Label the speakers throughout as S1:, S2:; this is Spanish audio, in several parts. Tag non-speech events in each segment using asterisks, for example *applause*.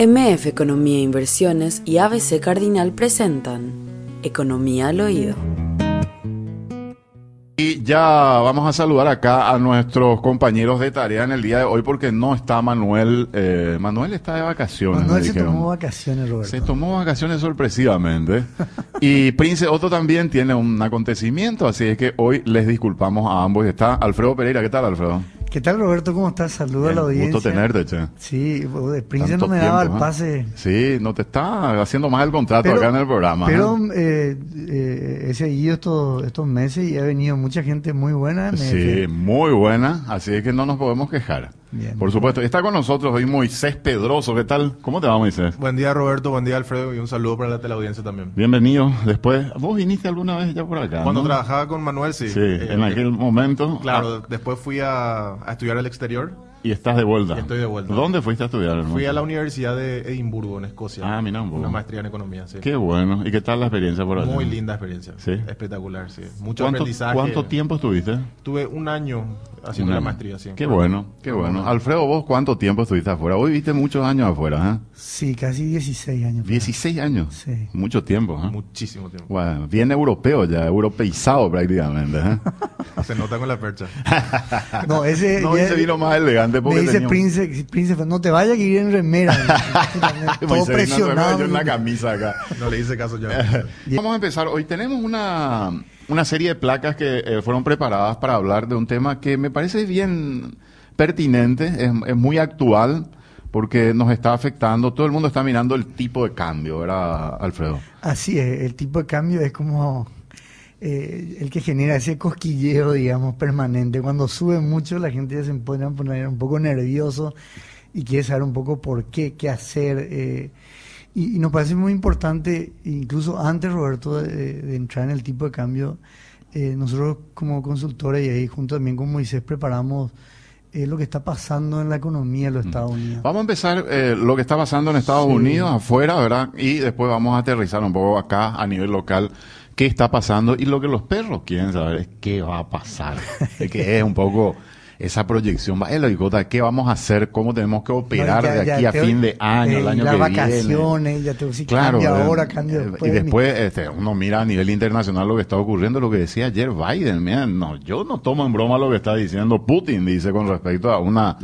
S1: MF Economía e Inversiones y ABC Cardinal presentan Economía al Oído.
S2: Y ya vamos a saludar acá a nuestros compañeros de tarea en el día de hoy porque no está Manuel. eh, Manuel está de vacaciones.
S3: Manuel se
S2: dijeron.
S3: tomó vacaciones, Roberto.
S2: Se tomó vacaciones sorpresivamente. *laughs* y Prince Otto también tiene un acontecimiento, así es que hoy les disculpamos a ambos. Está Alfredo Pereira. ¿Qué tal, Alfredo?
S3: ¿Qué tal, Roberto? ¿Cómo estás? Saludos a la audiencia.
S2: Gusto tenerte, che.
S3: Sí, de Prince
S2: Tanto
S3: no me daba el
S2: ¿eh?
S3: pase.
S2: Sí, no te está haciendo más el contrato acá en el programa.
S3: Pero
S2: ¿eh?
S3: eh, eh, he seguido estos, estos meses y ha venido mucha gente muy buena.
S2: Sí, muy buena, así es que no nos podemos quejar.
S3: Bien.
S2: Por supuesto, está con nosotros hoy Moisés Pedroso. ¿Qué tal? ¿Cómo te va, Moisés?
S4: Buen día Roberto, buen día Alfredo y un saludo para la teleaudiencia también.
S2: Bienvenido. Después, ¿vos viniste alguna vez ya por acá?
S4: Cuando
S2: no?
S4: trabajaba con Manuel, sí.
S2: Sí,
S4: Eh,
S2: en aquel momento.
S4: Claro,
S2: Ah,
S4: después fui a, a estudiar al exterior.
S2: Y estás de vuelta.
S4: Y estoy de vuelta.
S2: ¿Dónde fuiste a estudiar? hermano?
S4: Fui a la Universidad de Edimburgo, en Escocia.
S2: Ah, mira un poco.
S4: Una maestría en economía, sí.
S2: Qué bueno. ¿Y qué tal la experiencia por allá?
S4: Muy linda experiencia.
S2: Sí.
S4: Espectacular, sí. Mucho
S2: ¿Cuánto,
S4: aprendizaje.
S2: ¿Cuánto tiempo estuviste?
S4: Tuve un año haciendo
S2: Un
S4: la maestría, sí.
S2: Qué bueno, qué bueno. Alfredo, ¿vos cuánto tiempo estuviste afuera? Hoy viste muchos años afuera, ¿eh?
S3: Sí, casi 16 años.
S2: 16 años.
S3: Sí.
S2: Mucho tiempo, ¿eh?
S4: Muchísimo tiempo.
S2: Bueno, bien europeo ya, europeizado prácticamente, ¿eh? *laughs*
S4: Se nota con la percha. *laughs*
S3: No, ese,
S2: No, ese vino más elegante porque
S3: me dice Prince, Prince, no te vayas que ir en remera. *laughs* Todo presionado.
S2: yo en la camisa acá.
S4: No le hice caso ya. *laughs*
S2: Vamos a empezar. Hoy tenemos una, una serie de placas que eh, fueron preparadas para hablar de un tema que me parece bien pertinente, es, es muy actual, porque nos está afectando. Todo el mundo está mirando el tipo de cambio, ¿verdad, Alfredo?
S3: Así es, el tipo de cambio es como eh, el que genera ese cosquilleo, digamos, permanente. Cuando sube mucho, la gente ya se pone a poner un poco nervioso y quiere saber un poco por qué, qué hacer. eh, y, y nos parece muy importante, incluso antes, Roberto, de, de entrar en el tipo de cambio, eh, nosotros como consultores y ahí junto también con Moisés preparamos eh, lo que está pasando en la economía de los Estados Unidos.
S2: Vamos a empezar eh, lo que está pasando en Estados
S3: Sí.
S2: Unidos, afuera, ¿verdad? Y después vamos a aterrizar un poco acá a nivel local. ¿Qué está pasando? Y lo que los perros quieren saber es qué va a pasar. Es que es un poco esa proyección. Va, la Icota, ¿Qué vamos a hacer? ¿Cómo tenemos que operar
S3: No, ya-
S2: de aquí a
S3: te-
S2: fin de año, el
S3: eh,
S2: año
S3: las
S2: que viene?
S3: vacaciones, ya te si
S2: Claro,
S3: cambia
S2: eh,
S3: ahora, cambia
S2: eh,
S3: después.
S2: Y después este, uno mira a nivel internacional lo que está ocurriendo, lo que decía ayer Biden. Mira, no, yo no tomo en broma lo que está diciendo Putin, dice con respecto a una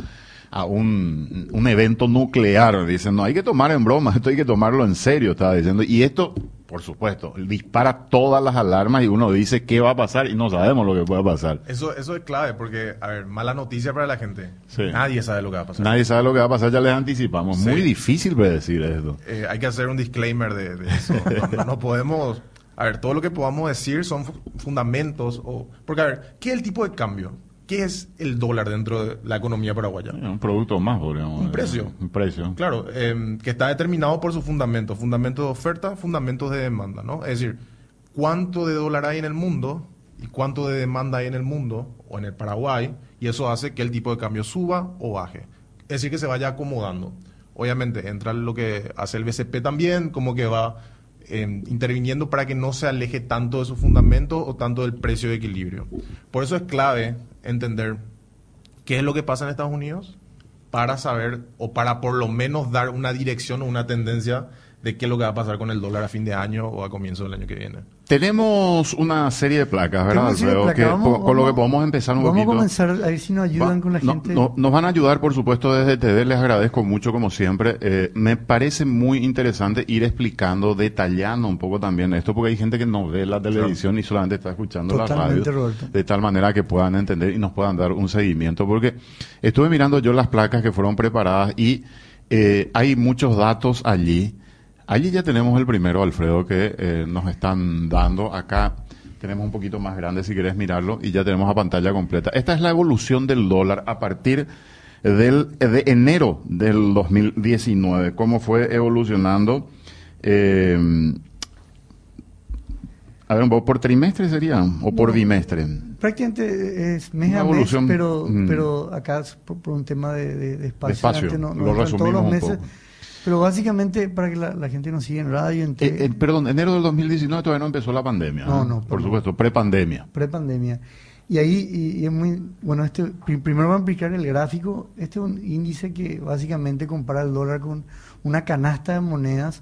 S2: a un, un evento nuclear. Dicen, no hay que tomar en broma, *laughs* esto hay que tomarlo en serio, estaba diciendo. Y esto, por supuesto, dispara todas las alarmas y uno dice qué va a pasar y no sabemos lo que pueda pasar.
S4: Eso, eso es clave porque, a ver, mala noticia para la gente.
S2: Sí.
S4: Nadie sabe lo que va a pasar.
S2: Nadie sabe lo que va a pasar, ya les anticipamos.
S4: Sí.
S2: Muy difícil predecir esto.
S4: Eh, hay que hacer un disclaimer de, de eso. *laughs* No, no podemos... A ver, todo lo que podamos decir son fu- fundamentos. O, porque, a ver, ¿qué es el tipo de cambio? ¿Qué es el dólar dentro de la economía paraguaya?
S2: Un producto más, podríamos
S4: Un precio.
S2: Un precio.
S4: Claro, eh, que está determinado por sus fundamentos. Fundamentos de oferta, fundamentos de demanda, ¿no? Es decir, cuánto de dólar hay en el mundo y cuánto de demanda hay en el mundo o en el Paraguay, y eso hace que el tipo de cambio suba o baje. Es decir, que se vaya acomodando. Obviamente, entra lo que hace el BCP también, como que va eh, interviniendo para que no se aleje tanto de su fundamento o tanto del precio de equilibrio. Por eso es clave entender qué es lo que pasa en Estados Unidos para saber o para por lo menos dar una dirección o una tendencia de qué es lo que va a pasar con el dólar a fin de año o a comienzo del año que viene.
S2: Tenemos una serie de placas, ¿verdad,
S3: serie de placas. Vamos-
S2: con lo que
S3: vamos-
S2: podemos empezar un
S3: Vamos
S2: poquito.
S3: a comenzar a ver si nos ayudan
S2: Va-
S3: con la
S2: no-
S3: gente.
S2: no- nos van a ayudar, por supuesto, desde TD. Les agradezco mucho, como siempre. Eh, me parece muy interesante ir explicando, detallando un poco también esto, porque hay gente que no ve la televisión y solamente está escuchando la
S3: Totalmente,
S2: radio.
S3: Roberto.
S2: De tal manera que puedan entender y nos puedan dar un seguimiento. Porque estuve mirando yo las placas que fueron preparadas y eh, hay muchos datos allí. Allí ya tenemos el primero, Alfredo, que eh, nos están dando acá. Tenemos un poquito más grande si querés mirarlo y ya tenemos a pantalla completa. Esta es la evolución del dólar a partir del, de enero del 2019. Cómo fue evolucionando. eh, a ver, un por trimestre sería o por
S3: No.
S2: bimestre.
S3: Prácticamente es mes
S2: Una
S3: a mes, pero,
S2: mm.
S3: pero acá es por, por un tema de, de- de espacio.
S2: espacio,
S3: antes no,
S2: lo
S3: no entran todos
S2: resumimos
S3: los
S2: un
S3: meses.
S2: poco.
S3: Pero básicamente para que la, la gente nos siga en radio, en
S2: Eh, eh, perdón, enero del 2019 todavía no empezó la pandemia.
S3: No,
S2: ¿eh?
S3: no,
S2: Por supuesto, prepandemia.
S3: prepandemia. Y ahí y, y es muy, bueno, este, pri- primero vamos a explicar el gráfico. Este es un índice que básicamente compara el dólar con una canasta de monedas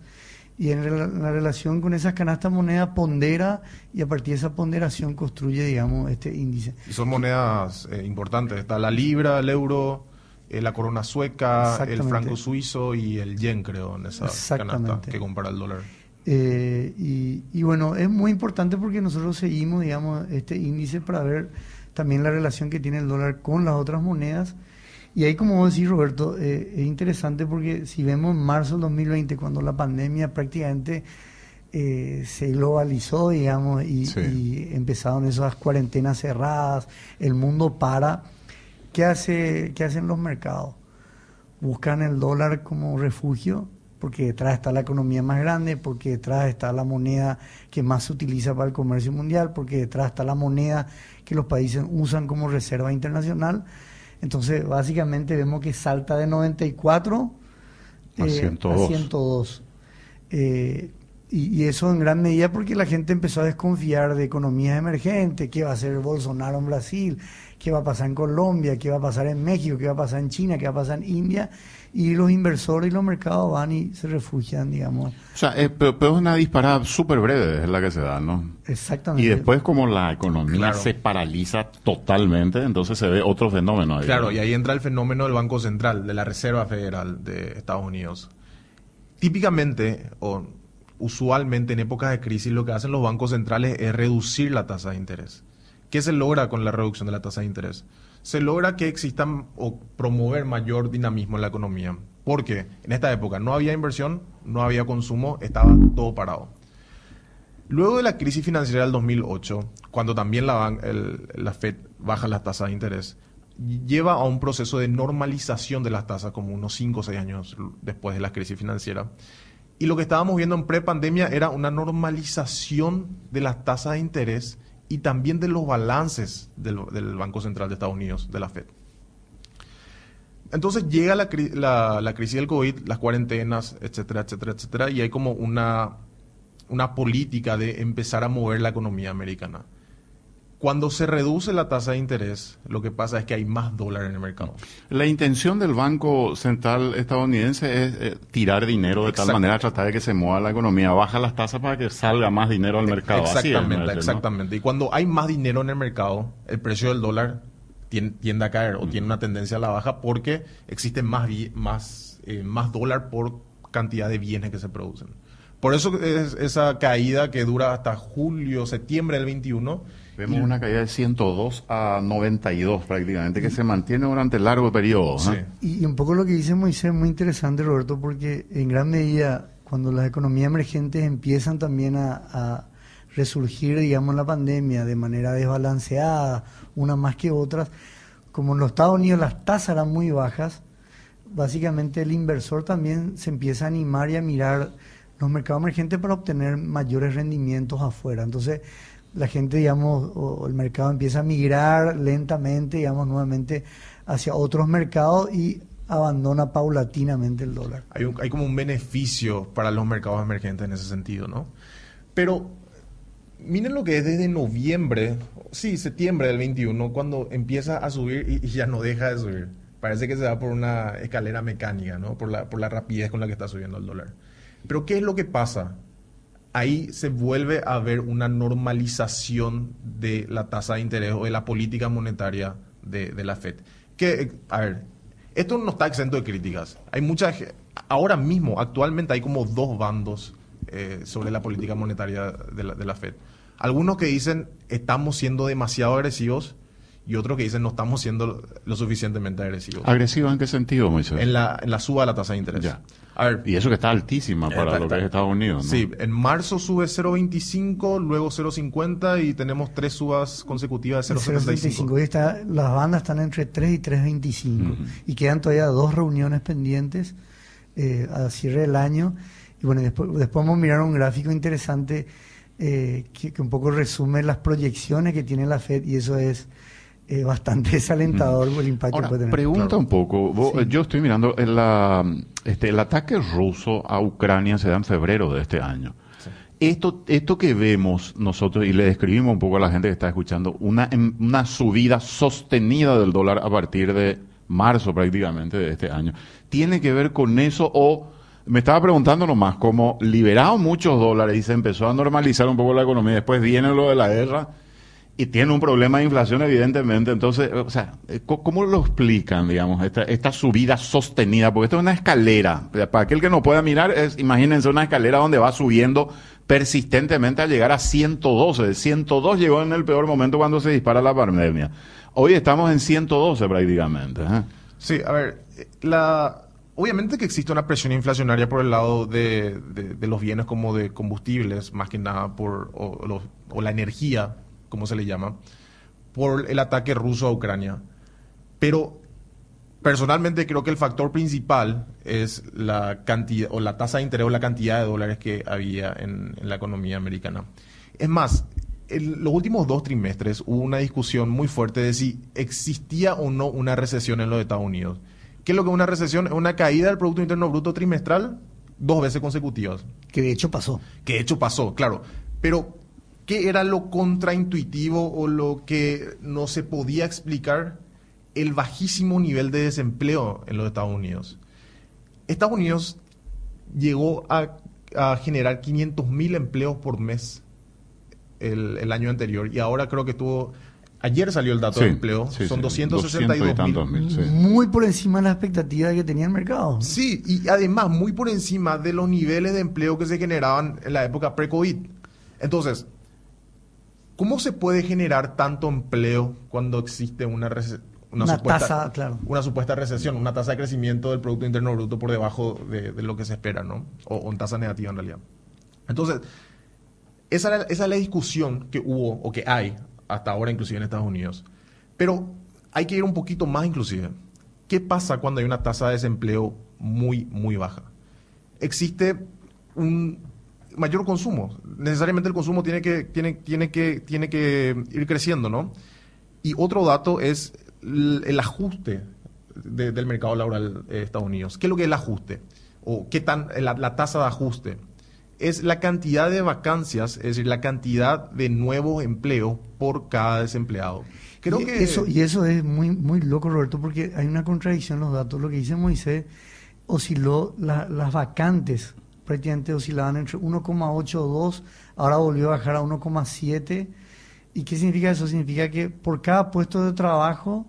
S3: y en rela- la relación con esas canastas de monedas pondera y a partir de esa ponderación construye, digamos, este índice.
S4: Y son monedas eh, importantes. Está la libra, el euro, eh, la corona sueca, el franco suizo y el yen, creo, en esa canasta que compara el dólar.
S3: Eh, y, y bueno, es muy importante porque nosotros seguimos, digamos, este índice para ver también la relación que tiene el dólar con las otras monedas. Y ahí, como vos decís, Roberto, eh, es interesante porque si vemos en marzo del 2020, cuando la pandemia prácticamente eh, se globalizó, digamos, y,
S2: Sí.
S3: y empezaron esas cuarentenas cerradas, el mundo para, ¿qué, hace, ¿qué hacen los mercados? buscan el dólar como refugio porque detrás está la economía más grande, porque detrás está la moneda que más se utiliza para el comercio mundial, porque detrás está la moneda que los países usan como reserva internacional. Entonces, básicamente vemos que salta de 94
S2: A
S3: eh,
S2: 102.
S3: a 102. Eh, y, y eso en gran medida porque la gente empezó a desconfiar de economías emergentes, qué va a hacer Bolsonaro en Brasil, qué va a pasar en Colombia, qué va a pasar en México, qué va a pasar en China, qué va a pasar en India, y los inversores y los mercados van y se refugian, digamos.
S2: O sea, eh, pero, pero es una disparada súper breve, es la que se da, ¿no?
S3: Exactamente.
S2: Y después como la economía
S4: Claro.
S2: se paraliza totalmente, entonces se ve otro fenómeno ahí.
S4: Claro,
S2: ¿no?
S4: y ahí entra el fenómeno del Banco Central, de la Reserva Federal de Estados Unidos. Típicamente, o usualmente en épocas de crisis, lo que hacen los bancos centrales es reducir la tasa de interés. ¿Qué se logra con la reducción de la tasa de interés? Se logra que existan o promover mayor dinamismo en la economía. Porque en esta época no había inversión, no había consumo, estaba todo parado. Luego de la crisis financiera del 2008, cuando también la, Fed baja las tasas de interés, lleva a un proceso de normalización de las tasas como unos 5 o 6 años después de la crisis financiera. Y lo que estábamos viendo en prepandemia era una normalización de las tasas de interés y también de los balances del, Banco Central de Estados Unidos, de la Fed. Entonces llega la, la- la crisis del COVID, las cuarentenas, etcétera, etcétera, etcétera, y hay como una, una política de empezar a mover la economía americana. Cuando se reduce la tasa de interés, lo que pasa es que hay más dólar en el mercado.
S2: La intención del Banco Central estadounidense es eh, tirar dinero de tal manera, tratar de que se mueva la economía, baja las tasas para que salga más dinero al mercado. Así es,
S4: Exactamente, exactamente. Y cuando hay más dinero en el mercado, el precio del dólar tien- tiende a caer o tiene una tendencia a la baja porque existe más, más, eh, más dólar por cantidad de bienes que se producen. Por eso es esa caída que dura hasta julio, septiembre del 21.
S2: Vemos una caída de 102 a 92 prácticamente, que se mantiene durante largo periodo.
S4: Sí.
S2: ¿eh?
S3: Y, y un poco lo que dice Moisés es muy interesante, Roberto, porque en gran medida, cuando las economías emergentes empiezan también a, a resurgir, digamos, en la pandemia de manera desbalanceada, unas más que otras, como en los Estados Unidos las tasas eran muy bajas, básicamente el inversor también se empieza a animar y a mirar los mercados emergentes para obtener mayores rendimientos afuera. Entonces, la gente, digamos, o el mercado empieza a migrar lentamente, digamos, nuevamente hacia otros mercados y abandona paulatinamente el dólar.
S4: Hay, un- como un beneficio para los mercados emergentes en ese sentido, ¿no? Pero miren lo que es desde noviembre, sí, septiembre del 21, cuando empieza a subir y, y ya no deja de subir. Parece que se va por una escalera mecánica, ¿no? Por la, por la rapidez con la que está subiendo el dólar. Pero ¿qué es lo que pasa? Ahí se vuelve a ver una normalización de la tasa de interés o de la política monetaria de, la Fed. Que, eh, a ver, esto no está exento de críticas. Hay muchas, ahora mismo, actualmente hay como dos bandos eh, sobre la política monetaria de la, de la Fed. Algunos que dicen estamos siendo demasiado agresivos y otros que dicen no estamos siendo lo suficientemente agresivos.
S2: ¿Agresivo en qué sentido, Moisés?
S4: En la, en la suba de la tasa de interés.
S2: Ya.
S4: A ver,
S2: Y eso que está altísima para
S4: Está-
S2: lo que
S4: está-
S2: es Estados Unidos, ¿no?
S4: Sí, en marzo sube 0.25, luego 0.50 y tenemos tres subas consecutivas de
S3: El 0.75.
S4: 0.75.
S3: Hoy está, las bandas están entre 3 y 3.25 y quedan todavía dos reuniones pendientes eh, a cierre del año. Y bueno, después, después vamos a mirar un gráfico interesante eh, que, que un poco resume las proyecciones que tiene la Fed y eso es eh, bastante *laughs* desalentador por el impacto
S2: Ahora,
S3: que puede tener.
S2: pregunta
S4: Claro.
S2: un poco. vos-
S3: Sí.
S2: Yo estoy mirando el, la- este, el ataque ruso a Ucrania se da en febrero de este año.
S4: Sí.
S2: esto, esto que vemos nosotros y le describimos un poco a la gente que está escuchando, una, em, una subida sostenida del dólar a partir de marzo prácticamente de este año, ¿tiene que ver con eso o me estaba preguntando nomás, como liberaron muchos dólares y se empezó a normalizar un poco la economía, después viene lo de la guerra y tiene un problema de inflación evidentemente, entonces, o sea, eh, ¿cómo lo explican, digamos, esta, esta subida sostenida? Porque esto es una escalera, para aquel que no pueda mirar, es, imagínense una escalera donde va subiendo persistentemente a llegar a 112, 102 llegó en el peor momento cuando se dispara la pandemia. Hoy estamos en 112 prácticamente. ¿eh?
S4: Sí, a ver, la, obviamente que existe una presión inflacionaria por el lado de, de, los bienes como de combustibles, más que nada por o, o, la energía, como se le llama, por el ataque ruso a Ucrania. Pero personalmente creo que el factor principal es la cantidad o la tasa de interés o la cantidad de dólares que había en, en la economía americana. Es más, en los últimos dos trimestres hubo una discusión muy fuerte de si existía o no una recesión en los Estados Unidos. ¿Qué es lo que es una recesión? Es una caída del Producto Interno Bruto trimestral dos veces consecutivas.
S3: Que de hecho pasó.
S4: Que de hecho pasó, claro. Pero, ¿qué era lo contraintuitivo o lo que no se podía explicar? El bajísimo nivel de desempleo en los Estados Unidos. Estados Unidos llegó a, generar 500 mil empleos por mes el, el, año anterior y ahora creo que tuvo Ayer salió el dato de empleo, son 262 mil.
S3: Muy por encima de la expectativa que tenía el mercado.
S4: Sí, y además muy por encima de los niveles de empleo que se generaban en la época pre-COVID. Entonces, ¿cómo se puede generar tanto empleo cuando existe una,
S3: una, supuesta, claro.
S4: una supuesta recesión, una tasa de crecimiento del Producto Interno Bruto por debajo de, lo que se espera, ¿no? O, o en tasa negativa en realidad. Entonces, esa, esa es la discusión que hubo o que hay hasta ahora inclusive en Estados Unidos. Pero hay que ir un poquito más inclusive. ¿Qué pasa cuando hay una tasa de desempleo muy, muy baja? Existe un mayor consumo. Necesariamente el consumo tiene que, tiene, tiene que, tiene que ir creciendo, ¿no? Y otro dato es el, ajuste del mercado laboral de Estados Unidos. ¿Qué es lo que es el ajuste? ¿O qué tan la tasa de ajuste? es la cantidad de vacancias, es decir, la cantidad de nuevos empleos por cada desempleado.
S3: Creo y que eso y eso es muy muy loco, Roberto, porque hay una contradicción en los datos. Lo que dice Moisés osciló las vacantes prácticamente oscilaban entre 1,8 o 2, ahora volvió a bajar a 1,7. ¿Y qué significa eso? Significa que por cada puesto de trabajo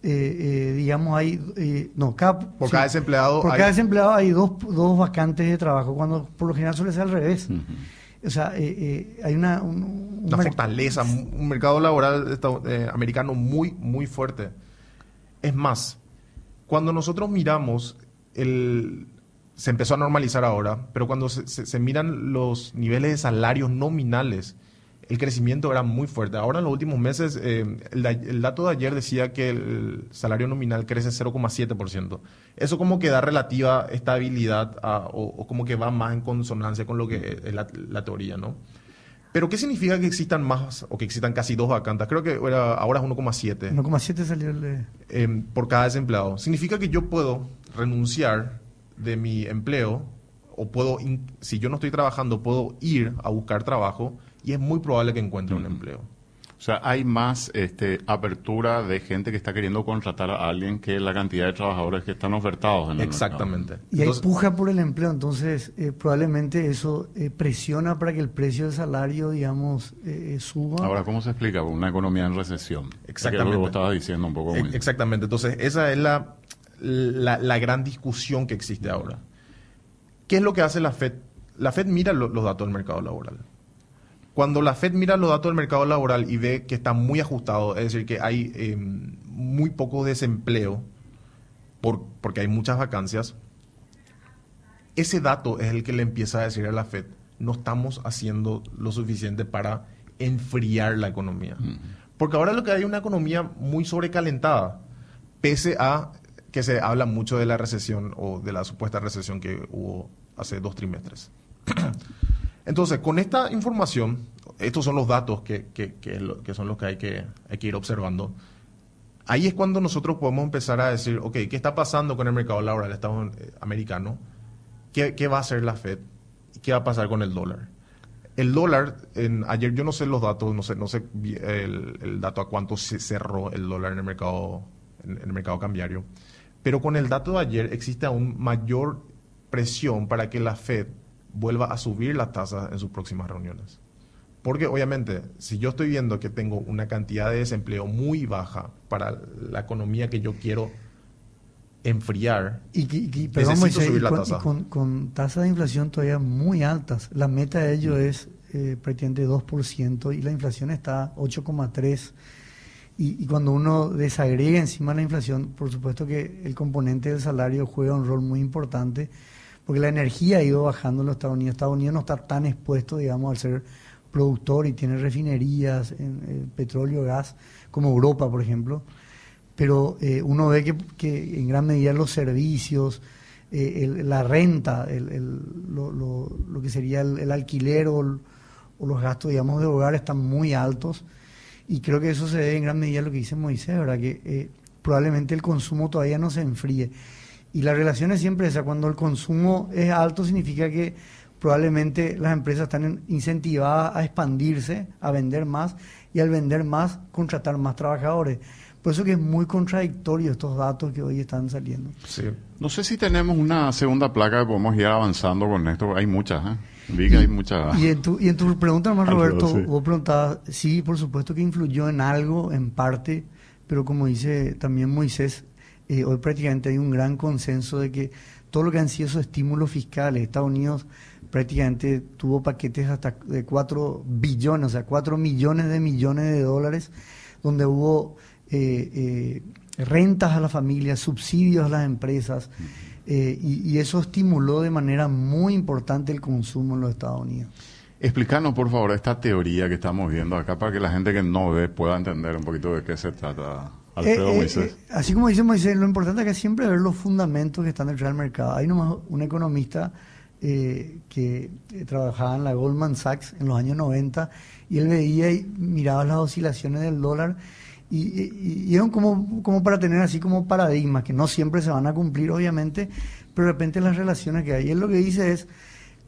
S3: eh, eh, digamos, hay, eh, no, cada,
S4: por cada desempleado
S3: por hay... cada desempleado hay dos, dos vacantes de trabajo, cuando por lo general suele ser al revés. O sea, hay una...
S4: una fortaleza, un mercado laboral americano muy, muy fuerte. Es más, cuando nosotros miramos el... Se empezó a normalizar ahora, pero cuando se, se miran los niveles de salarios nominales, el crecimiento era muy fuerte. Ahora en los últimos meses, eh, el, dato de ayer decía que el salario nominal crece 0,7%. Eso como que da relativa estabilidad o, como que va más en consonancia con lo que es la, teoría, ¿no? Pero ¿qué significa que existan más o que existan casi dos vacantes? Creo que ahora es 1,7.
S3: 1,7 salió el
S4: em, por cada desempleado. Significa que yo puedo renunciar de mi empleo o puedo, si yo no estoy trabajando, puedo ir a buscar trabajo y es muy probable que encuentre un empleo.
S2: O sea, hay más este, apertura de gente que está queriendo contratar a alguien que la cantidad de trabajadores que están ofertados en
S4: el Exactamente.
S3: Y hay puja por el empleo, entonces eh, probablemente eso eh, presiona para que el precio del salario, digamos, eh, suba.
S2: Ahora, ¿cómo se explica una economía en recesión?
S4: Exactamente.
S2: Que lo estabas diciendo un poco. Muy...
S4: Exactamente. Entonces, esa es la, la, la, gran discusión que existe ahora. ¿Qué es lo que hace la FED? La FED mira los datos del mercado laboral cuando la Fed mira los datos del mercado laboral y ve que está muy ajustado, es decir, que hay em, muy poco desempleo por, porque hay muchas vacancias, ese dato es el que le empieza a decir a la Fed, no estamos haciendo lo suficiente para enfriar la economía. Porque ahora lo que hay es una economía muy sobrecalentada, pese a que se habla mucho de la recesión o de la supuesta recesión que hubo hace dos trimestres. *clears throat* Entonces, con esta información, estos son los datos que, son los que hay, que hay que ir observando. Ahí es cuando nosotros podemos empezar a decir, ok, ¿qué está pasando con el mercado laboral? Eh, americano? ¿Qué, va a hacer la Fed? ¿Qué va a pasar con el dólar? El dólar, en, ayer yo no sé los datos, no sé, no sé el, el dato a cuánto se cerró el dólar en el mercado, en el mercado cambiario. Pero con el dato de ayer existe aún mayor presión para que la Fed vuelva a subir las tasas en sus próximas reuniones. Porque obviamente, si yo estoy viendo que tengo una cantidad de desempleo muy baja para la economía que yo quiero enfriar,
S3: y, y, necesito subir la tasa. con, con, tasas de inflación todavía muy altas. La meta de ello mm. es eh, prácticamente 2% y la inflación está 8,3%. Y, y, cuando uno desagrega encima la inflación, por supuesto que el componente del salario juega un rol muy importante, porque la energía ha ido bajando en los Estados Unidos. Estados Unidos no está tan expuesto, digamos, al ser productor y tiene refinerías, en, eh, petróleo, gas, como Europa, por ejemplo. Pero eh, uno ve que, en gran medida los servicios, eh, la renta, el, lo, que sería el, alquiler o, los gastos, digamos, de hogar están muy altos y creo que eso se debe en gran medida a lo que dice Moisés, ¿verdad? Que eh, probablemente el consumo todavía no se enfríe. Y la relación es siempre esa, cuando el consumo es alto significa que probablemente las empresas están incentivadas a expandirse, a vender más y al vender más contratar más trabajadores. Por eso que es muy contradictorio estos datos que hoy están saliendo.
S2: Sí. No sé si tenemos una segunda placa que podemos ir avanzando con esto. Hay muchas, ¿eh? Vi hay muchas.
S3: Y en tu, y en tu pregunta, hermano Roberto, vos preguntabas, sí, por supuesto que influyó en algo, en parte, pero como dice también Moisés, eh, hoy prácticamente hay un gran consenso de que todo lo que han sido esos estímulos fiscales, Estados Unidos prácticamente tuvo paquetes hasta de 4 billones, o sea, 4 millones de millones de dólares, donde hubo eh, eh, rentas a las familias, subsidios a las empresas, eh, y, eso estimuló de manera muy importante el consumo en los Estados Unidos.
S2: Explícanos, por favor, esta teoría que estamos viendo acá para que la gente que no ve pueda entender un poquito de qué se trata. Alfredo Moisés.
S3: así como dice Moisés, lo importante es que siempre ver los fundamentos que están detrás del mercado. Hay nomás un economista que trabajaba en la Goldman Sachs en los años 90 y él veía y miraba las oscilaciones del dólar y, y, como, como para tener así como paradigmas que no siempre se van a cumplir, obviamente, pero de repente las relaciones que hay. Él lo que dice es,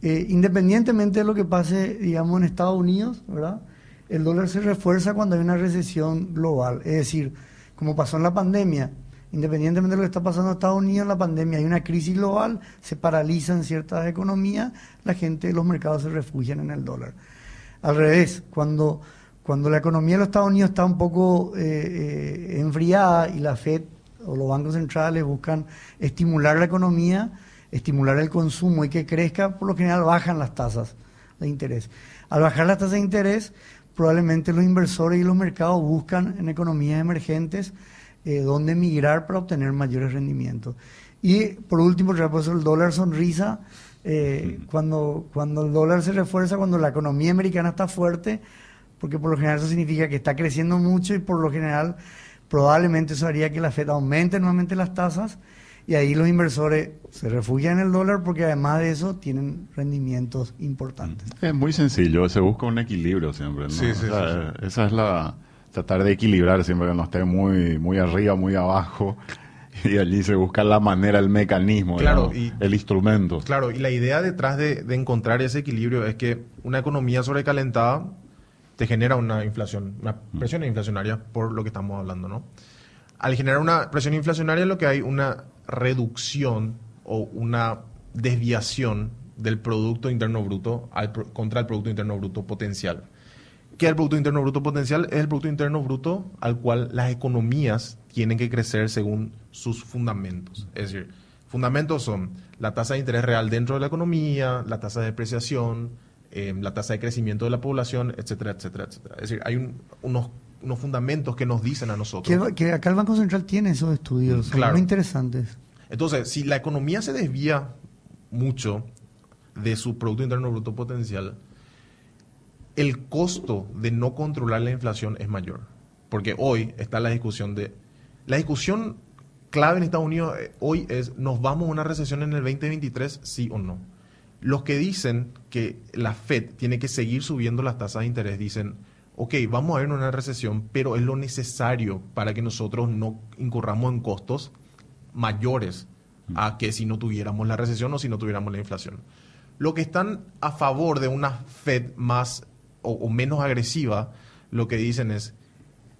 S3: eh, independientemente de lo que pase, digamos, en Estados Unidos, ¿verdad? El dólar se refuerza cuando hay una recesión global. Es decir, como pasó en la pandemia, independientemente de lo que está pasando en Estados Unidos, en la pandemia hay una crisis global, se paralizan ciertas economías, la gente, los mercados se refugian en el dólar. Al revés, cuando cuando la economía de los Estados Unidos está un poco eh, eh, enfriada y la Fed o los bancos centrales buscan estimular la economía, estimular el consumo y que crezca, por lo general bajan las tasas de interés. Al bajar las tasas de interés, probablemente los inversores y los mercados buscan en economías emergentes eh, donde migrar para obtener mayores rendimientos. Y por último, el dólar sonrisa, cuando, cuando el dólar se refuerza, cuando la economía americana está fuerte, porque por lo general eso significa que está creciendo mucho y por lo general probablemente eso haría que la Fed aumente nuevamente las tasas y ahí los inversores se refugian en el dólar porque además de eso tienen rendimientos importantes.
S2: Es muy sencillo, se busca un equilibrio siempre. ¿no? Sí, sí, esa es la tratar de equilibrar siempre que no esté muy muy arriba, muy abajo. *laughs* Y allí se busca la manera, el mecanismo, claro, el instrumento.
S4: Claro, y la idea detrás de, de encontrar ese equilibrio es que una economía sobrecalentada te genera una inflación, una presión inflacionaria por lo que estamos hablando, ¿no? Al generar una presión inflacionaria lo que hay una reducción o una desviación del Producto Interno Bruto contra el Producto Interno Bruto potencial. ¿Qué es el Producto Interno Bruto potencial? Es el Producto Interno Bruto al cual las economías tienen que crecer según sus fundamentos. Es decir, fundamentos son la tasa de interés real dentro de la economía, la tasa de depreciación, Em, la tasa de crecimiento de la población, etcétera, etcétera, etcétera. Es decir, hay unos, unos fundamentos que nos dicen a nosotros.
S3: Que, acá el Banco Central tiene esos estudios, muy interesantes.
S4: Entonces, si la economía se desvía mucho de su Producto Interno Bruto potencial, el costo de no controlar la inflación es mayor. Porque hoy está la discusión de... La discusión clave en Estados Unidos eh, hoy es, ¿nos vamos a una recesión en el 2023, sí o no? Los que dicen que la Fed tiene que seguir subiendo las tasas de interés dicen, ok, vamos a ver una recesión, pero es lo necesario para que nosotros no incurramos en costos mayores a que si no tuviéramos la recesión o si no tuviéramos la inflación. Lo que están a favor de una Fed más o, menos agresiva, lo que dicen es,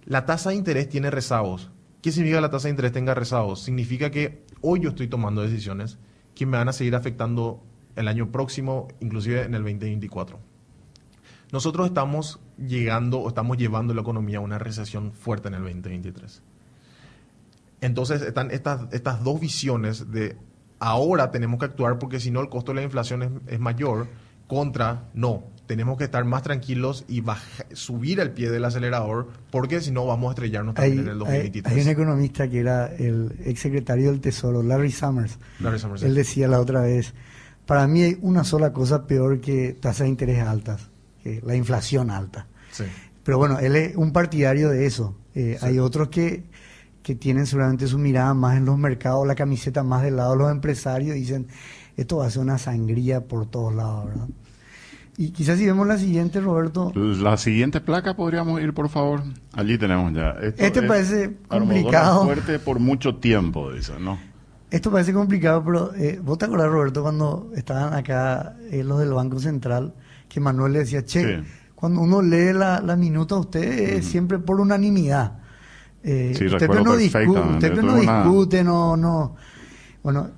S4: la tasa de interés tiene rezagos. ¿Qué significa que la tasa de interés tenga rezagos? Significa que hoy yo estoy tomando decisiones que me van a seguir afectando el año próximo, inclusive en el 2024. Nosotros estamos llegando o estamos llevando la economía a una recesión fuerte en el 2023. Entonces están estas, estas dos visiones de ahora tenemos que actuar porque si no el costo de la inflación es, es mayor contra no, tenemos que estar más tranquilos y baja- subir el pie del acelerador porque si no vamos a estrellarnos
S3: Hay,
S4: también en el
S3: hay-
S4: 2023.
S3: hay un economista que era el exsecretario del Tesoro, Larry Summers.
S4: Larry Summers.
S3: Él decía la otra vez, para mí hay una sola cosa peor que tasas de interés altas, que la inflación alta.
S4: Sí.
S3: Pero bueno, él es un partidario de eso. Eh, Hay otros que, que tienen seguramente su mirada más en los mercados, la camiseta más del lado de los empresarios, y dicen, esto va a ser una sangría por todos lados, ¿verdad? Y quizás si vemos la siguiente, Roberto,
S2: La siguiente placa podríamos ir, por favor. Allí tenemos ya. Esto
S3: Este
S2: es
S3: parece complicado.
S2: fuerte por mucho tiempo, dice, ¿no?
S3: Esto parece complicado, pero eh, vos te acordás, Roberto, cuando estaban acá eh, los del Banco Central, que Manuel le decía, che,
S2: Sí.
S3: cuando uno lee la, la minuta, usted siempre por unanimidad. Eh,
S2: Sí,
S3: usted no, discu- usted no discute, no, no. Bueno,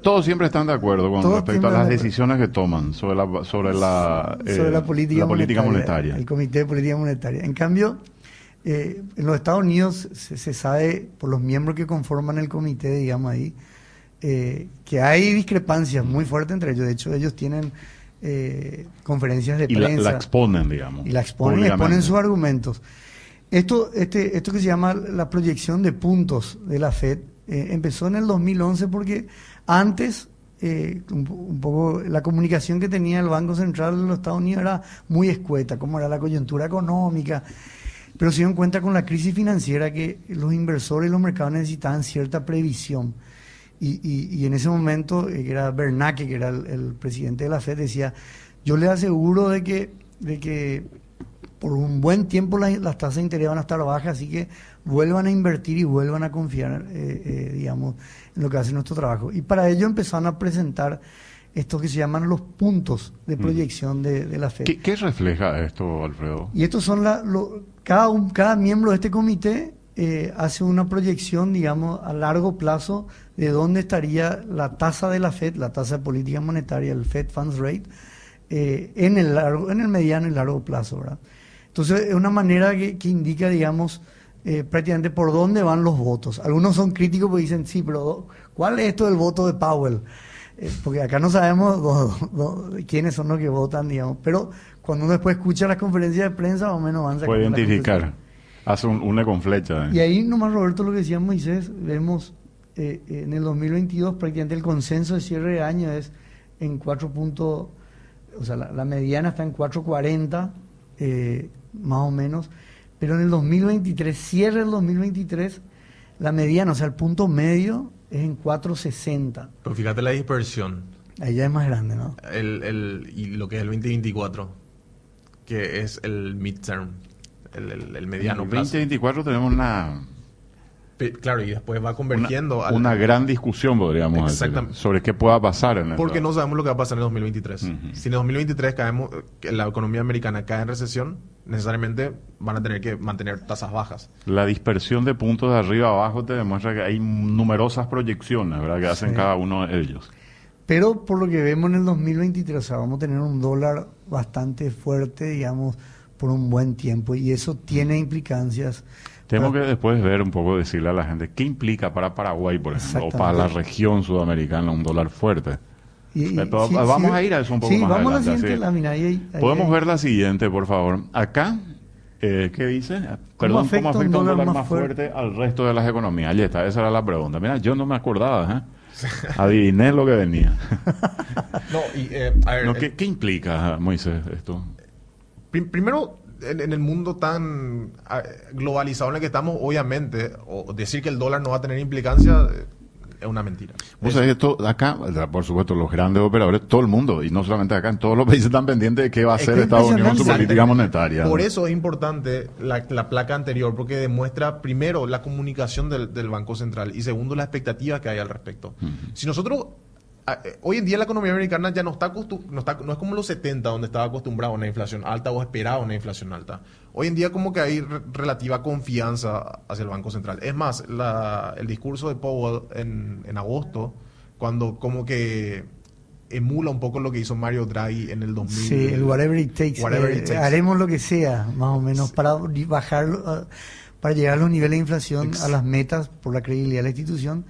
S2: todos siempre están de acuerdo con respecto a las decisiones que toman sobre la, sobre la, eh,
S3: sobre la política,
S2: la política monetaria.
S3: El Comité de Política Monetaria. En cambio, eh, en los Estados Unidos se, se sabe por los miembros que conforman el comité, digamos ahí, eh, que hay discrepancias muy fuertes entre ellos. De hecho, ellos tienen eh, conferencias de
S2: Y la,
S3: prensa
S2: la exponen, digamos.
S3: y la exponen y exponen sus argumentos. Esto, este, esto que se llama la proyección de puntos de la Fed eh, empezó en el 2011 porque antes eh, un, un poco la comunicación que tenía el Banco Central de los Estados Unidos era muy escueta, como era la coyuntura económica, pero se dieron cuenta con la crisis financiera que los inversores y los mercados necesitaban cierta previsión. Y, y- y en ese momento, eh, que era Bernanke, que era el, el presidente de la Fed, decía, yo le aseguro de que, de que por un buen tiempo la- las tasas de interés van a estar bajas, así que vuelvan a invertir y vuelvan a confiar, eh, eh, digamos, en lo que hace nuestro trabajo. Y para ello empezaron a presentar estos que se llaman los puntos de proyección de, de la Fed.
S2: ¿Qué, qué refleja esto, Alfredo?
S3: Y estos son la, lo- cada, un- cada miembro de este comité eh, hace una proyección, digamos, a largo plazo de dónde estaría la tasa de la Fed, la tasa de política monetaria, el Fed Funds Rate, eh, en el largo, en el mediano y largo plazo, ¿verdad? Entonces es una manera que, que indica, digamos, eh, prácticamente por dónde van los votos. Algunos son críticos porque dicen, sí, pero ¿cuál es esto del voto de Powell? Eh, porque acá no sabemos *laughs* do- do- quiénes son los que votan, digamos. Pero cuando uno después escucha las conferencias de prensa, más o menos van sacando
S2: Puede identificar. Hace un, une con flecha. ¿eh?
S3: Y ahí nomás, Roberto, lo que decía Moisés, vemos eh, en el 2022 prácticamente el consenso de cierre de año es en 4 puntos, o sea, la, la mediana está en 4.40, eh, más o menos, pero en el 2023, cierre del 2023, la mediana, o sea, el punto medio es en 4.60.
S4: Pero fíjate la dispersión.
S3: Ahí ya es más grande, ¿no?
S4: El, el, y lo que es el 2024, que es el midterm, el, el, el mediano
S2: en el
S4: plazo.
S2: 2024 tenemos una,
S4: Pe- Claro, y después va
S2: una,
S4: convergiendo al-
S2: una gran discusión, podríamos decir,
S4: Exactamente.
S2: sobre qué pueda pasar en el
S4: Porque no sabemos lo que va a pasar en el 2023.
S2: Ujú.
S4: Si en el 2023 caemos, que la economía americana cae en recesión, necesariamente van a tener que mantener tasas bajas.
S2: La dispersión de puntos de arriba a abajo te demuestra que hay numerosas proyecciones ¿verdad? que hacen
S3: Sí.
S2: cada uno de ellos.
S3: Pero por lo que vemos en el 2023, o sea, vamos a tener un dólar bastante fuerte, digamos, por un buen tiempo, y eso tiene implicancias.
S2: Tenemos que después ver un poco, decirle a la gente, ¿qué implica para Paraguay, por ejemplo, o para la región sudamericana un dólar fuerte?
S3: y- y-
S2: Pero vamos a ir a eso un poco
S3: sí,
S2: más
S3: vamos a la
S2: adelante,
S3: siguiente lámina. ahí ahí
S2: Podemos ver la siguiente, por favor. Acá, eh, ¿qué dice? Perdón,
S3: afecta
S2: ¿cómo afecta un
S3: dólar
S2: dólar
S3: más
S2: más fuerte al resto de las economías? Allí está, esa era la pregunta. Mira, yo no me acordaba, ¿eh? *laughs* Adiviné lo que venía. *laughs*
S4: No, y, eh, a ver,
S2: No,
S4: eh,
S2: ¿qué, qué implica, Moisés, esto?
S4: Prim- primero, en, en el mundo tan ah, globalizado en el que estamos, obviamente, o decir que el dólar no va a tener implicancia eh, es una mentira.
S2: Vos sabés, esto, acá, por supuesto, los grandes operadores, todo el mundo, y no solamente acá, en todos los *laughs* países están pendientes de qué va a
S3: Es
S2: hacer
S3: que
S2: Estados Unidos con su política monetaria.
S4: Por
S2: ¿no?
S4: eso es importante la, la placa anterior, porque demuestra, primero, la comunicación del, del Banco Central y segundo, la expectativa que hay al respecto. Si nosotros ah, eh, hoy en día la economía americana ya no está, no está no es como los 70 donde estaba acostumbrado a una inflación alta o esperaba una inflación alta. Hoy en día como que hay re- relativa confianza hacia el Banco Central. Es más, la- el discurso de Powell en, en agosto, cuando como que emula un poco lo que hizo Mario Draghi en el 2000.
S3: Sí, el whatever it takes.
S4: Whatever
S3: eh,
S4: it takes.
S3: Haremos lo que sea, más o menos, para bajar, eh, para llegar a los niveles de inflación,
S4: Ex-
S3: a las metas, por la credibilidad de la institución,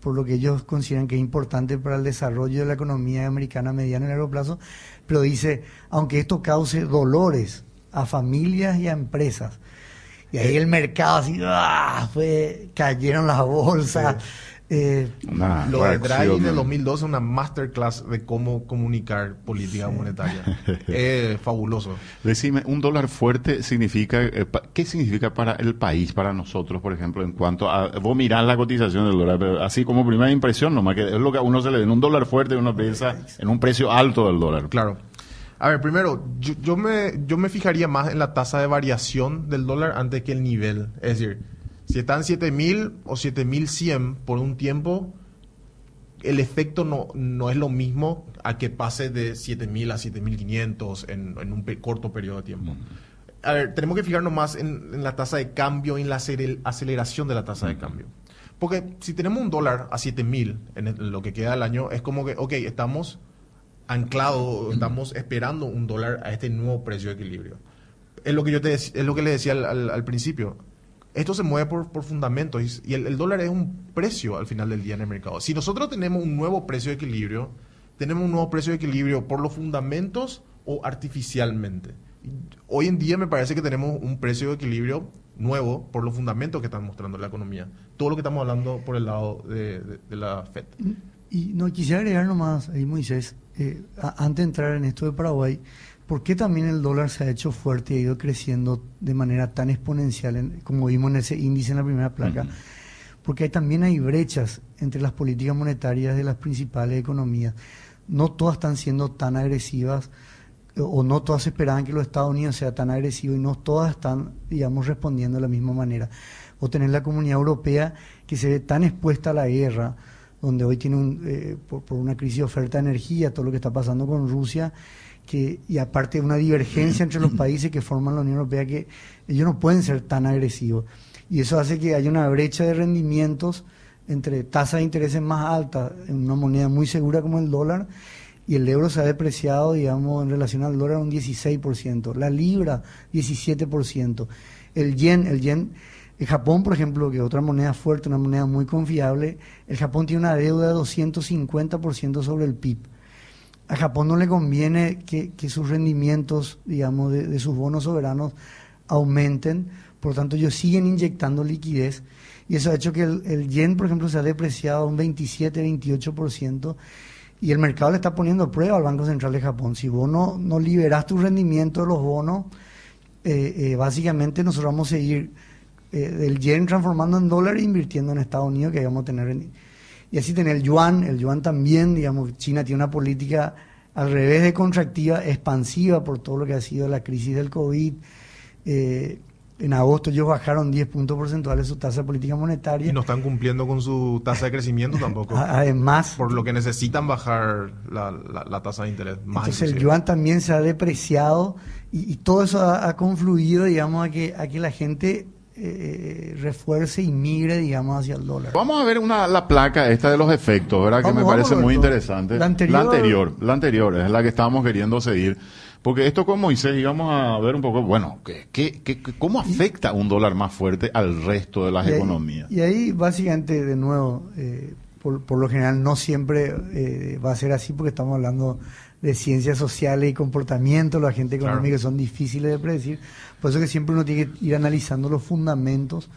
S3: por lo que ellos consideran que es importante para el desarrollo de la economía americana a mediano y largo plazo. Pero dice, aunque esto cause dolores a familias y a empresas, y ahí el mercado así, ¡ah! fue, cayeron las bolsas. Eh,
S2: Una
S4: Lo de Draghi en el
S2: ¿no?
S4: 2012 es una masterclass de cómo comunicar política monetaria. Es *laughs* fabuloso.
S2: Decime, un dólar fuerte significa, eh, pa- ¿qué significa para el país, para nosotros, por ejemplo, en cuanto a, vos mirás la cotización del dólar, pero así como primera impresión, nomás que es lo que a uno se le ve, en un dólar fuerte uno piensa en un precio alto del dólar.
S4: Claro. A ver, primero, yo, yo me, yo me fijaría más en la tasa de variación del dólar antes que el nivel. Es decir, si está en 7000 o 7100 por un tiempo, el efecto no, no es lo mismo a que pase de 7000 a 7500 en, en un pe- corto periodo de tiempo. A ver, tenemos que fijarnos más en, en la tasa de cambio y en la acele- aceleración de la tasa de cambio. Porque si tenemos un dólar a 7000 en, en lo que queda del año, es como que, ok, estamos anclados, estamos esperando un dólar a este nuevo precio de equilibrio. Es lo que yo te es lo que le decía al, al- al principio. Esto se mueve por, fundamentos y el, dólar es un precio al final del día en el mercado. Si nosotros tenemos un nuevo precio de equilibrio, tenemos un nuevo precio de equilibrio por los fundamentos o artificialmente. Hoy en día me parece que tenemos un precio de equilibrio nuevo por los fundamentos que están mostrando la economía. Todo lo que estamos hablando por el lado de, la FED.
S3: Y no quisiera agregar nomás ahí, Moisés, eh, antes de entrar en esto de Paraguay, ¿por qué también el dólar se ha hecho fuerte y ha ido creciendo de manera tan exponencial, en- como vimos en ese índice en la primera placa? Porque hay, también hay brechas entre las políticas monetarias de las principales economías. No todas están siendo tan agresivas eh, o no todas esperaban que los Estados Unidos sea tan agresivo y no todas están, digamos, respondiendo de la misma manera. O tener la comunidad europea que se ve tan expuesta a la guerra, donde hoy tiene un, eh, por, por una crisis de oferta de energía, todo lo que está pasando con Rusia, que, y aparte una divergencia entre los *clears throat* países que forman la Unión Europea, que ellos no pueden ser tan agresivos. Y eso hace que haya una brecha de rendimientos entre tasas de intereses más altas en una moneda muy segura como el dólar y el euro se ha depreciado, digamos, en relación al dólar un 16%, la libra 17%, el yen, el yen, el Japón, por ejemplo, que es otra moneda fuerte, una moneda muy confiable, el Japón tiene una deuda de 250% sobre el PIB. A Japón no le conviene que, que sus rendimientos, digamos, de, de sus bonos soberanos aumenten, por lo tanto ellos siguen inyectando liquidez y eso ha hecho que el, el yen, por ejemplo, se ha depreciado un 27-28% y el mercado le está poniendo prueba al Banco Central de Japón. Si vos no, no liberás tu rendimiento de los bonos, eh, eh, básicamente nosotros vamos a seguir eh, del yen transformando en dólar e invirtiendo en Estados Unidos que vamos a tener rendi- y así tener el yuan, el yuan también, digamos, China tiene una política al revés de contractiva, expansiva por todo lo que ha sido la crisis del COVID. Eh, en agosto ellos bajaron 10 puntos porcentuales su tasa de política monetaria.
S4: Y no están cumpliendo con su tasa de crecimiento *laughs* tampoco.
S3: Además,
S4: por lo que necesitan bajar la, la- la tasa de interés. Más
S3: entonces el yuan también se ha depreciado y, y todo eso ha, ha confluido, digamos, a que, a que la gente eh, refuerce y migre, digamos, hacia el dólar.
S2: Vamos a ver una, la placa esta de los efectos, ¿verdad?
S3: Vamos,
S2: que me parece muy interesante.
S3: La anterior-
S2: la anterior, la anterior, es la que estábamos queriendo seguir. Porque esto con Moisés íbamos a ver un poco, bueno, ¿qué, qué, qué- cómo afecta un dólar más fuerte al resto de las
S3: Y ahí-
S2: economías?
S3: Y ahí, básicamente, de nuevo, eh, por, por lo general no siempre eh, va a ser así porque estamos hablando de ciencias sociales y comportamiento, los agentes
S4: Claro.
S3: económicos son difíciles de predecir, por eso que siempre uno tiene que ir analizando los fundamentos.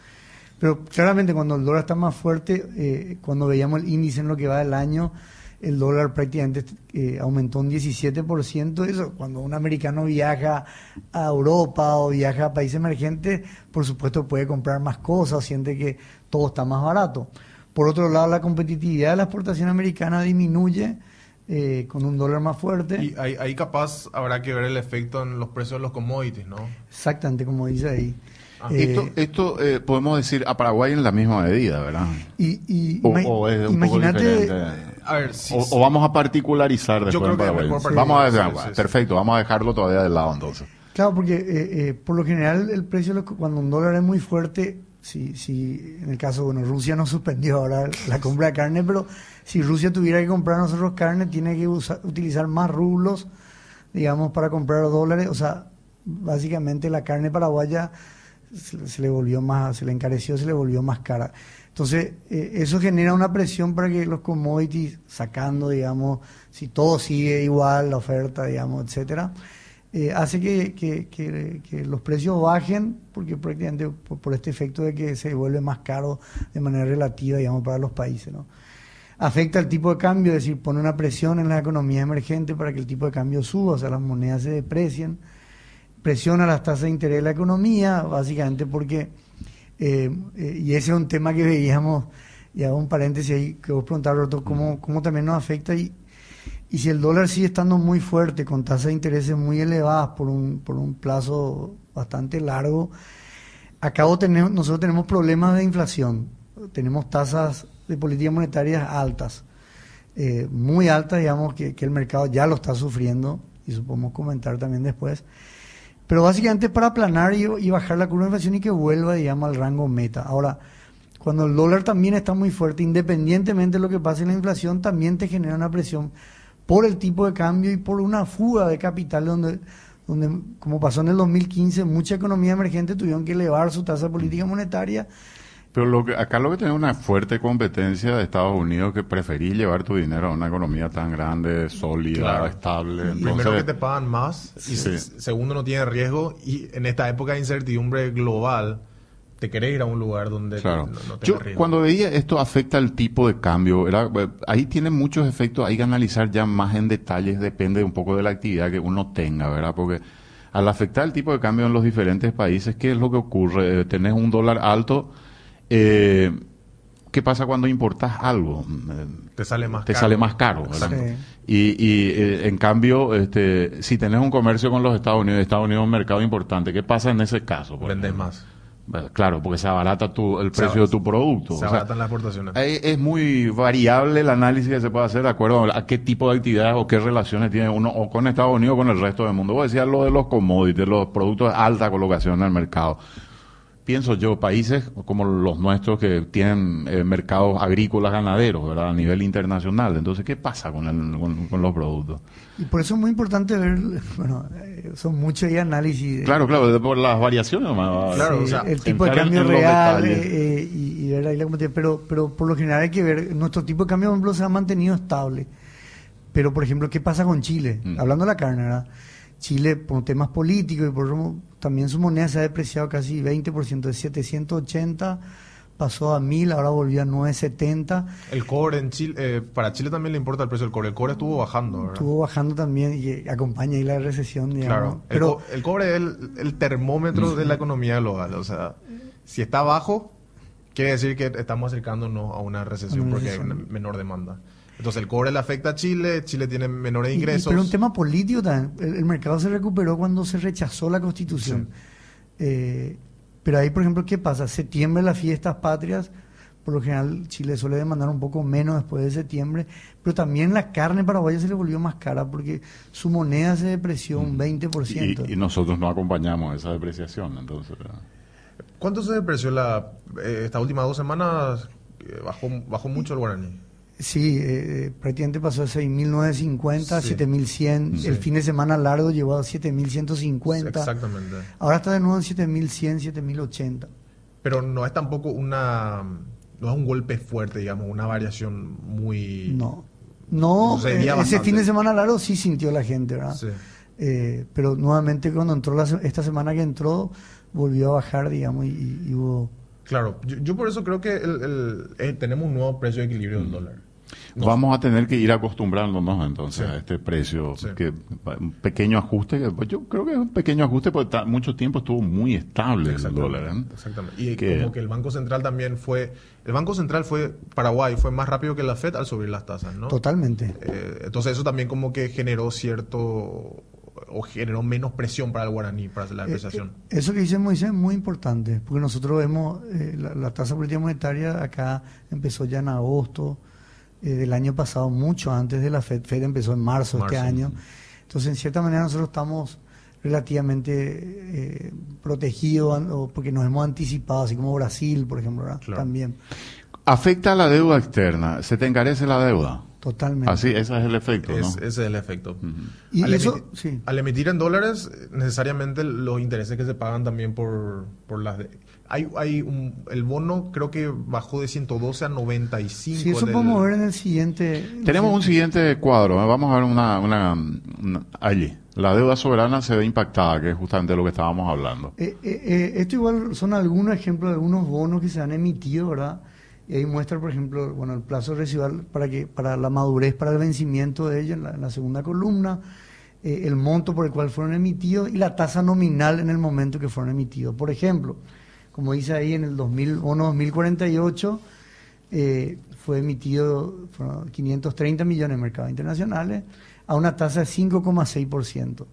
S3: Pero claramente cuando el dólar está más fuerte, eh, cuando veíamos el índice en lo que va del año, el dólar prácticamente eh, aumentó un 17%. Eso, cuando un americano viaja a Europa o viaja a países emergentes, por supuesto puede comprar más cosas, siente que todo está más barato. Por otro lado, la competitividad de la exportación americana disminuye eh, con un dólar más fuerte.
S4: Y ahí, ahí capaz habrá que ver el efecto en los precios de los commodities, ¿no?
S3: Exactamente como dice ahí. Eh,
S2: Esto, esto eh, podemos decir a Paraguay en la misma medida, ¿verdad?
S3: y, y
S2: O,
S3: ima-
S2: o es un
S3: imagínate,
S2: poco diferente.
S4: A ver, sí,
S2: O,
S4: sí.
S2: o vamos a particularizar después
S4: creo
S2: en
S4: que es
S2: Paraguay. Sí. Vamos a dejar, perfecto, vamos a dejarlo todavía de lado entonces.
S3: Claro, porque eh, eh, por lo general el precio, cuando un dólar es muy fuerte, si, si en el caso, bueno, Rusia no suspendió ahora la compra de carne, pero si Rusia tuviera que comprar nosotros carne, tiene que usa- utilizar más rublos, digamos, para comprar dólares. O sea, básicamente la carne paraguaya se, se le volvió más, se le encareció, se le volvió más cara. Entonces, eh, eso genera una presión para que los commodities, sacando, digamos, si todo sigue igual, la oferta, digamos, etcétera, eh, hace que, que- que- los precios bajen, porque prácticamente por, este efecto de que se vuelve más caro de manera relativa, digamos, para los países, ¿no? Afecta el tipo de cambio, es decir, pone una presión en la economía emergente para que el tipo de cambio suba, o sea, las monedas se deprecien, presiona las tasas de interés de la economía, básicamente porque, eh, eh, y ese es un tema que veíamos, y hago un paréntesis ahí, que vos preguntabas, cómo, cómo también nos afecta, y, y si el dólar sigue estando muy fuerte, con tasas de intereses muy elevadas por un, por un plazo bastante largo, acabo tenemos, nosotros tenemos problemas de inflación, tenemos tasas de política monetaria altas, eh, muy altas, digamos, que, el mercado ya lo está sufriendo, y eso comentar también después. Pero básicamente para aplanar y, y bajar la curva de inflación y que vuelva, digamos, al rango meta. Ahora, cuando el dólar también está muy fuerte, independientemente de lo que pase en la inflación, también te genera una presión por el tipo de cambio y por una fuga de capital donde, donde como pasó en el 2015, mucha economía emergente tuvieron que elevar su tasa de política monetaria.
S2: Pero lo que, acá lo que tenés una fuerte competencia de Estados Unidos que preferís llevar tu dinero a una economía tan grande, sólida,
S4: Claro.
S2: estable.
S4: Primero que te pagan más y
S2: Sí.
S4: segundo no tiene riesgo y en esta época de incertidumbre global te querés ir a un lugar donde
S2: Claro.
S4: no, no tenga
S2: Yo
S4: riesgo.
S2: cuando veía esto afecta el tipo de cambio, era, ahí tiene muchos efectos, hay que analizar ya más en detalles, depende un poco de la actividad que uno tenga, ¿verdad? Porque al afectar el tipo de cambio en los diferentes países, ¿qué es lo que ocurre? Eh, tenés un dólar alto, eh, ¿qué pasa cuando importas algo? Eh,
S4: te sale más
S2: te
S4: caro.
S2: sale más caro, ¿verdad?
S4: Exacto.
S3: Sí.
S2: Y, y, eh, en cambio, este, si tenés un comercio con los Estados Unidos, Estados Unidos es un mercado importante, ¿qué pasa en ese caso?
S4: Vendes más.
S2: Claro, porque se abarata tu, el precio de tu producto.
S4: Se
S2: O sea,
S4: abaratan las exportaciones.
S2: es, es muy variable el análisis que se puede hacer de acuerdo a qué tipo de actividades o qué relaciones tiene uno o con Estados Unidos o con el resto del mundo. Vos decías lo de los commodities, los productos de alta colocación en el mercado. Pienso yo, países como los nuestros que tienen eh, mercados agrícolas, ganaderos, ¿verdad? A nivel internacional. Entonces, ¿qué pasa con, el- con, con los productos?
S3: Y por eso es muy importante ver, bueno, eh, son muchos análisis. de-
S2: Claro, claro, de- por las variaciones. nomás.
S4: Claro,
S3: Sí,
S4: o sea,
S3: el tipo de cambio real eh, y, y ver ahí la. Pero, pero por lo general hay que ver, nuestro tipo de cambio, por ejemplo, se ha mantenido estable. Pero, por ejemplo, ¿qué pasa con Chile?
S2: Mm.
S3: Hablando de la carne, ¿verdad? Chile, por temas políticos y por también su moneda se ha depreciado casi 20%, de 780 pasó a 1000, ahora volvió a 970.
S4: El cobre en Chile, eh, para Chile también le importa el precio del cobre. El cobre estuvo bajando, ¿verdad?
S3: Estuvo bajando también y acompaña ahí la recesión, digamos.
S4: Claro. El,
S3: Pero,
S4: co- el cobre es el, el termómetro de la economía global. O sea, si está bajo, quiere decir que estamos acercándonos a una recesión
S3: A una
S4: porque hay
S3: recesión.
S4: una menor demanda. Entonces el cobre le afecta a Chile, Chile tiene menores
S3: Y- y-
S4: ingresos.
S3: pero un tema político también. El, el mercado se recuperó cuando se rechazó la constitución. Eh, pero ahí, por ejemplo, ¿qué pasa? Septiembre, las fiestas patrias, por lo general Chile suele demandar un poco menos después de septiembre, pero también la carne paraguaya se le volvió más cara porque su moneda se depreció un 20%.
S2: Y, y nosotros no acompañamos esa depreciación, entonces. ¿verdad?
S4: ¿Cuánto se depreció la, eh, estas últimas dos semanas? eh, bajó, bajó mucho el guaraní.
S3: Sí, eh, prácticamente pasó de 6.950 a
S4: Sí.
S3: 7.100.
S4: Sí.
S3: El fin de semana largo llegó a 7.150.
S4: Exactamente.
S3: Ahora está de nuevo en 7.100, 7.080.
S4: Pero no es tampoco una... No es un golpe fuerte, digamos, una variación muy...
S3: No. No, eh, ese fin de semana largo sí sintió la gente, ¿verdad?
S4: Sí.
S3: Eh, pero nuevamente cuando entró la esta semana que entró, volvió a bajar, digamos, y, y hubo...
S4: Claro, yo, yo por eso creo que el- el- eh, tenemos un nuevo precio de equilibrio
S3: Mm.
S4: del dólar. No
S2: Vamos a tener que ir acostumbrándonos entonces
S4: Sí.
S2: a este precio,
S4: Sí.
S2: que un pequeño ajuste, que, pues, yo creo que es un pequeño ajuste porque ta- mucho tiempo estuvo muy estable el dólar. ¿eh?
S4: Exactamente. Y
S2: Que-
S4: como que el Banco Central también fue... El Banco Central fue... Paraguay fue más rápido que la FED al subir las tasas, ¿no?
S3: Totalmente.
S4: Eh, entonces eso también como que generó cierto... o generó menos presión para el guaraní, para la
S3: Eh,
S4: depreciación.
S3: eh, Eso que dice Moisés es muy importante, porque nosotros vemos eh, la, la tasa política monetaria acá empezó ya en agosto eh, del año pasado, mucho antes de la FED. FED empezó en marzo, de este
S4: Marzo.
S3: año. Entonces, en cierta manera, nosotros estamos relativamente eh, protegidos o porque nos hemos anticipado, así como Brasil, por ejemplo, también.
S2: Afecta a la deuda externa, se te encarece la deuda.
S3: Totalmente.
S2: Así, ese es el efecto,
S4: Es-
S2: ¿no?
S4: Ese es el efecto.
S3: Y
S4: al,
S3: eso,
S4: emitir,
S3: sí.
S4: al emitir en dólares, necesariamente los intereses que se pagan también por, por las... de- hay, hay un- el bono creo que bajó de 112 a 95.
S3: Sí, eso
S4: el del-
S3: podemos ver en el siguiente.
S2: Tenemos un siguiente cuadro, ¿eh? vamos a ver una, una, una- allí. La deuda soberana se ve impactada, que es justamente lo que estábamos hablando.
S3: Eh, eh, eh, esto igual son algunos ejemplos de algunos bonos que se han emitido, ¿verdad? Y ahí muestra, por ejemplo, bueno, el plazo residual para que para la madurez, para el vencimiento de ellos en la, segunda columna, eh, el monto por el cual fueron emitidos y la tasa nominal en el momento que fueron emitidos. Por ejemplo, como dice ahí en el 2000, bono 2048, eh, fue emitido fueron 530 millones en mercados internacionales a una tasa de 5,6%.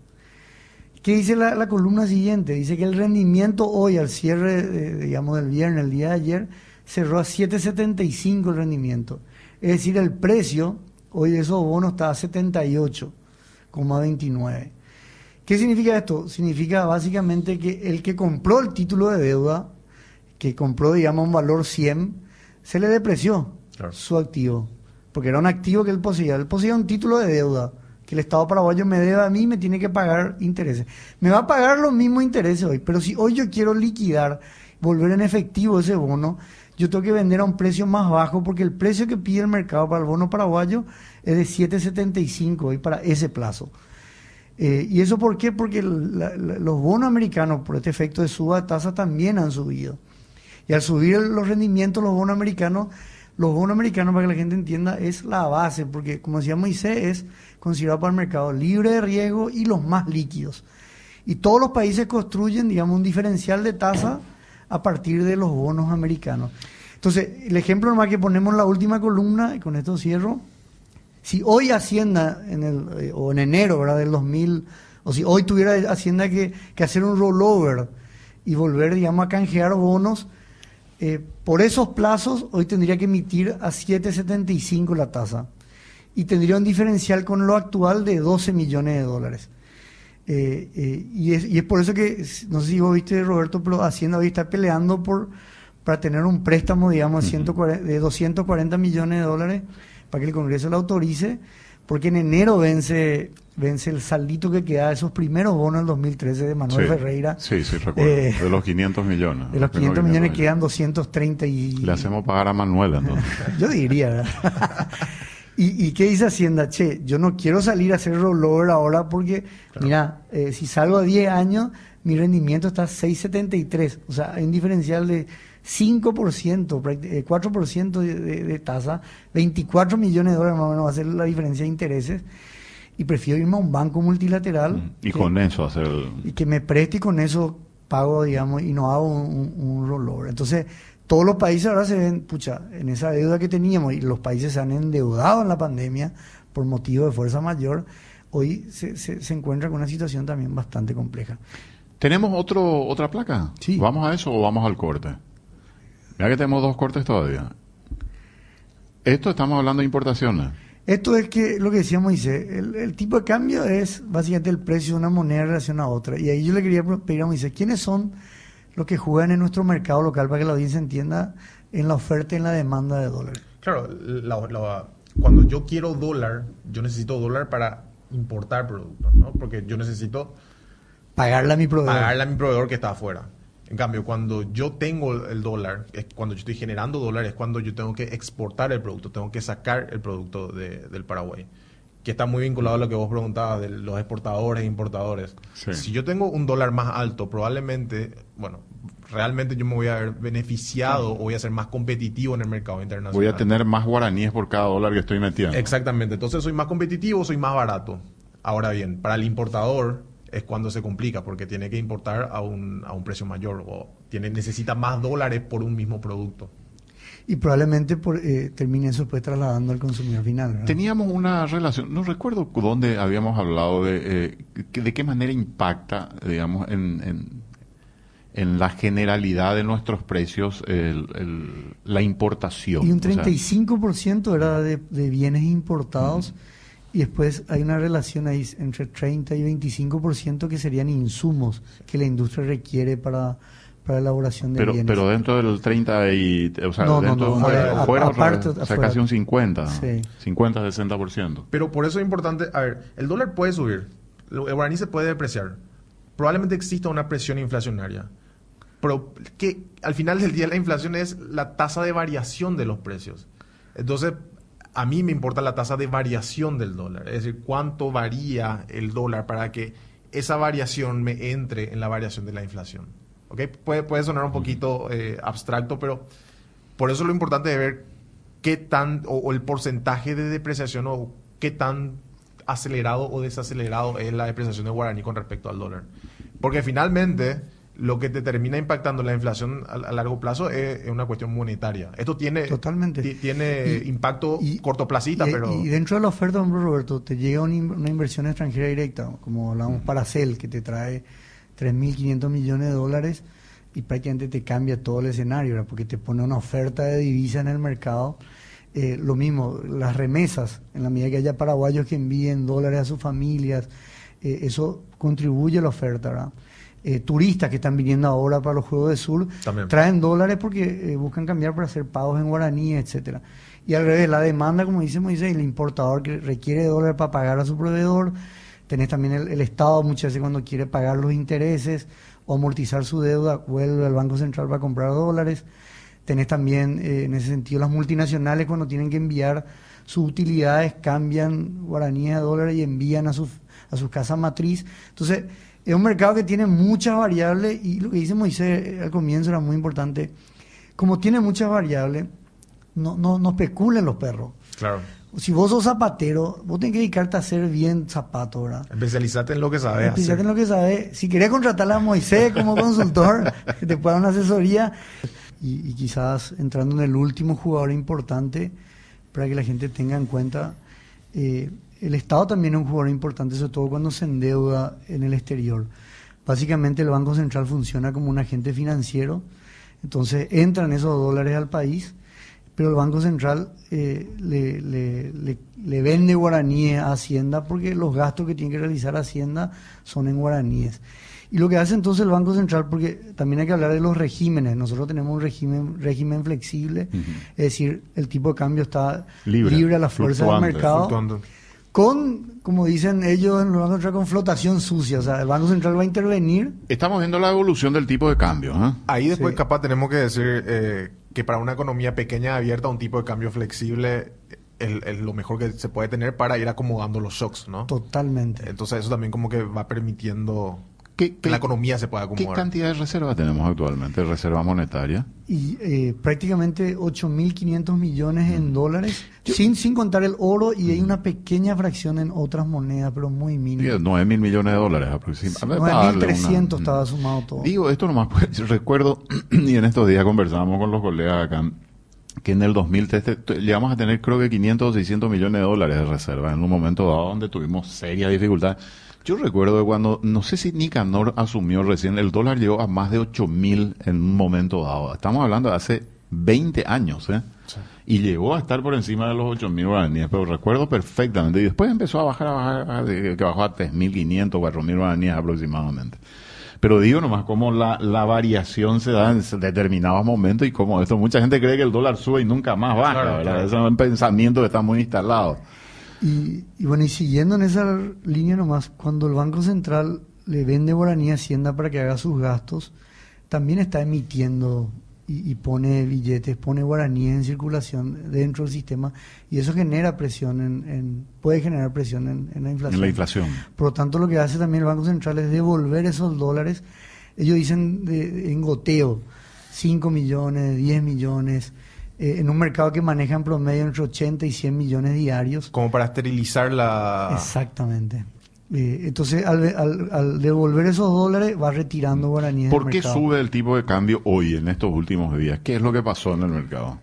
S3: ¿Qué dice la, columna siguiente? Dice que el rendimiento hoy, al cierre, de- digamos, del viernes, el día de ayer, cerró a 7,75 el rendimiento. Es decir, el precio hoy de esos bonos está a 78,29. ¿Qué significa esto? Significa básicamente que el que compró el título de deuda, que compró, digamos, un valor 100, se le depreció
S4: Claro.
S3: su activo. Porque era un activo que él poseía. Él poseía un título de deuda que el Estado paraguayo me debe a mí y me tiene que pagar intereses. Me va a pagar los mismos intereses hoy, pero si hoy yo quiero liquidar, volver en efectivo ese bono, yo tengo que vender a un precio más bajo porque el precio que pide el mercado para el bono paraguayo es de 7.75 hoy para ese plazo. Eh, ¿Y eso por qué? Porque los bonos americanos, por este efecto de suba de tasa, también han subido. Y al subir los rendimientos, los bonos americanos, los bonos americanos, para que la gente entienda, es la base, porque como decía Moisés, es considerado para el mercado libre de riesgo y los más líquidos. Y todos los países construyen, digamos, un diferencial de tasa a partir de los bonos americanos. Entonces, el ejemplo nomás que ponemos en la última columna, y con esto cierro, si hoy Hacienda, en el, eh, o en enero ¿verdad? del 2000, o si hoy tuviera Hacienda que, que hacer un rollover y volver, digamos, a canjear bonos, eh, por esos plazos hoy tendría que emitir a 7,75 la tasa y tendría un diferencial con lo actual de 12 millones de dólares. Eh, eh, y, es, y es por eso que, no sé si vos viste, Roberto, pero Hacienda hoy está peleando por para tener un préstamo, digamos, de 140 de 240 millones de dólares para que el Congreso lo autorice, porque en enero vence vence el saldito que queda de esos primeros bonos del 2013 de Manuel
S2: Sí.
S3: Ferreira.
S2: Sí, sí, recuerdo.
S3: Eh,
S2: de los 500 millones.
S3: De los
S2: primeros
S3: 500 millones quedan 230 y...
S2: Le hacemos pagar a Manuel, entonces. *laughs*
S3: Yo diría, ¿verdad? *laughs* ¿Y, ¿Y qué dice Hacienda? Che, yo no quiero salir a hacer rollover ahora porque, mira, eh, si salgo a 10 años, mi rendimiento está a 6,73. O sea, hay un diferencial de 5%, prácti- eh, 4% de, de- de tasa, 24 millones de dólares más o menos va a ser la diferencia de intereses. Y prefiero irme a un banco multilateral.
S2: Mm. y
S3: que-
S2: con eso hacer el...
S3: y que me preste y con eso pago, digamos, y no hago un- un rollover. Entonces, todos los países ahora se ven, pucha, en esa deuda que teníamos, y los países se han endeudado en la pandemia por motivo de fuerza mayor, hoy se, se, se encuentra con una situación también bastante compleja.
S2: ¿Tenemos otro, otra placa?
S3: Sí.
S2: ¿Vamos a eso o vamos al corte? Mira que tenemos dos cortes todavía. Esto estamos hablando de importaciones.
S3: Esto es que lo que decía Moisés, el, el tipo de cambio es básicamente el precio de una moneda en relación a otra. Y ahí yo le quería pedir a Moisés, ¿quiénes son los que juegan en nuestro mercado local para que la audiencia entienda en la oferta y en la demanda de dólares?
S4: Claro, la- la- cuando yo quiero dólar, yo necesito dólar para importar productos, ¿no? Porque yo necesito
S3: Pagarle a mi proveedor.
S4: pagarle a mi proveedor que está afuera. En cambio, cuando yo tengo el dólar, es cuando yo estoy generando dólares, es cuando yo tengo que exportar el producto, tengo que sacar el producto de- del Paraguay. Que está muy vinculado a lo que vos preguntabas de los exportadores e importadores.
S2: Sí.
S4: Si yo tengo un dólar más alto, probablemente, bueno, realmente yo me voy a ver beneficiado o voy a ser más competitivo en el mercado internacional.
S2: Voy a tener más guaraníes por cada dólar que estoy metiendo.
S4: Exactamente. Entonces soy más competitivo, soy más barato. Ahora bien, para el importador es cuando se complica porque tiene que importar a un, a un precio mayor o tiene, necesita más dólares por un mismo producto.
S3: Y probablemente por, eh, termine eso después trasladando al consumidor final. ¿verdad?
S2: Teníamos una relación, no recuerdo dónde habíamos hablado de, eh, de qué manera impacta, digamos, en, en, en la generalidad de nuestros precios el- el- la importación.
S3: Y un
S2: O sea,
S3: 35% era de, de bienes importados y después hay una relación ahí entre 30 y 25% que serían insumos que la industria requiere para, para la elaboración de
S2: pero,
S3: bienes.
S2: pero dentro del 30 y, o sea,
S3: No,
S2: dentro
S3: no,
S2: de un-
S4: a-
S2: afuera,
S3: a-
S2: otra
S3: aparte,
S2: vez, o sea,
S3: afuera.
S2: casi un 50,
S3: Sí.
S2: 50, 60%.
S4: Pero por eso es importante, a ver, el dólar puede subir, lo- el guaraní se puede depreciar. Probablemente exista una presión inflacionaria. Pero que al final del día la inflación es la tasa de variación de los precios. Entonces, a mí me importa la tasa de variación del dólar. Es decir, cuánto varía el dólar para que esa variación me entre en la variación de la inflación. ¿Ok? Puede, puede sonar un poquito eh, abstracto, pero por eso lo importante de ver qué tan, o, o el porcentaje de depreciación o qué tan acelerado o desacelerado es la depreciación del guaraní con respecto al dólar. Porque finalmente lo que te termina impactando la inflación a, a largo plazo es, es una cuestión monetaria. Esto tiene,
S3: Totalmente.
S4: ti- tiene
S3: Y-
S4: impacto
S3: y-
S4: cortoplacista,
S3: y,
S4: pero...
S3: y dentro de la oferta, Roberto, te llega una, in- una inversión extranjera directa, como hablamos para Cel, que te trae 3.500 millones de dólares y prácticamente te cambia todo el escenario, ¿verdad? porque te pone una oferta de divisa en el mercado. Eh, lo mismo, las remesas, en la medida que haya paraguayos que envíen dólares a sus familias, eh, eso contribuye a la oferta. ¿verdad? Eh, turistas que están viniendo ahora para los Juegos del Sur
S4: También.
S3: traen dólares porque eh, buscan cambiar para hacer pagos en guaraní, etcétera. Y al revés, la demanda, como dice Moisés, el importador que requiere dólares para pagar a su proveedor, tenés también el, Estado muchas veces cuando quiere pagar los intereses o amortizar su deuda, vuelve al Banco Central para comprar dólares. Tenés también, eh, en ese sentido, las multinacionales cuando tienen que enviar sus utilidades, cambian guaraníes a dólares y envían a sus, a sus casas matriz. Entonces, es un mercado que tiene muchas variables y lo que dice Moisés eh, al comienzo era muy importante. Como tiene muchas variables, no, no, no especulen los perros.
S4: Claro.
S3: Si vos sos zapatero, vos tenés que dedicarte a hacer bien zapato, ¿verdad?
S4: Especializate en lo que sabes
S3: Especialmente
S4: hacer.
S3: en lo que sabes. Si querés contratarle a Moisés como consultor, *laughs* que te pueda dar una asesoría. Y, y quizás entrando en el último jugador importante, para que la gente tenga en cuenta, eh, el Estado también es un jugador importante, sobre todo cuando se endeuda en el exterior. Básicamente el Banco Central funciona como un agente financiero, entonces entran esos dólares al país, pero el Banco Central eh, le, le- le- le vende guaraníes a Hacienda porque los gastos que tiene que realizar Hacienda son en guaraníes. Y lo que hace entonces el Banco Central, porque también hay que hablar de los regímenes, nosotros tenemos un régimen, régimen flexible, es decir, el tipo de cambio está
S2: Libre,
S3: libre, a la fuerza del mercado
S4: fluctuando.
S3: con, como dicen ellos en el Banco Central, con flotación sucia. O sea, el Banco Central va a intervenir.
S2: Estamos viendo la evolución del tipo de cambio. ¿eh?
S4: Ahí después
S3: Sí.
S4: capaz tenemos que decir eh, que para una economía pequeña abierta un tipo de cambio flexible es, es lo mejor que se puede tener para ir acomodando los shocks, ¿no?
S3: Totalmente.
S4: Entonces eso también como que va permitiendo
S2: ¿Qué,
S4: que la economía se pueda
S2: ¿Qué
S4: acomodar.
S2: cantidad de reservas tenemos actualmente? Reserva monetaria.
S3: Y eh, prácticamente 8.500 millones en dólares, sin, sin contar el oro, y hay una pequeña fracción en otras monedas, pero muy mínima.
S2: 9 mil millones de dólares aproximadamente. para darle una-
S3: 9.300 estaba sumado todo.
S2: Digo esto nomás, pues, recuerdo, *clears throat* y en estos días conversábamos con los colegas acá, que en el 2003 te- te- llegamos a tener creo que 500 o 600 millones de dólares de reserva en un momento dado donde tuvimos serias dificultades. Yo recuerdo cuando, no sé si Nicanor asumió recién, el dólar llegó a más de 8 mil en un momento dado. Estamos hablando de hace 20 años, ¿eh? Y llegó a estar por encima de los 8 mil guaraníes, pero recuerdo perfectamente. Y después empezó a bajar, a bajar, que bajó a 3.500, 4.000 guaraníes aproximadamente. Pero digo nomás cómo la, la variación se da en determinados momentos y cómo esto, mucha gente cree que el dólar sube y nunca más baja,
S4: Claro,
S2: ¿verdad?
S4: claro.
S2: Ese es un pensamiento que está muy instalado.
S3: Y, y bueno, y siguiendo en esa línea nomás, cuando el Banco Central le vende guaraní a Hacienda para que haga sus gastos, también está emitiendo y, y pone billetes, pone guaraníes en circulación dentro del sistema y eso genera presión, en, en- puede generar presión en, en la inflación.
S2: En la inflación.
S3: Por lo tanto, lo que hace también el Banco Central es devolver esos dólares. Ellos dicen de- de- en goteo, 5 millones, 10 millones, eh, en un mercado que maneja en promedio entre 80 y 100 millones diarios.
S4: Como para esterilizar la...
S3: Exactamente. Eh, entonces, al, al- al devolver esos dólares, va retirando guaraníes
S2: ¿Por
S3: del
S2: qué
S3: mercado.
S2: sube el tipo de cambio hoy, en estos últimos días? ¿Qué es lo que pasó en el mercado?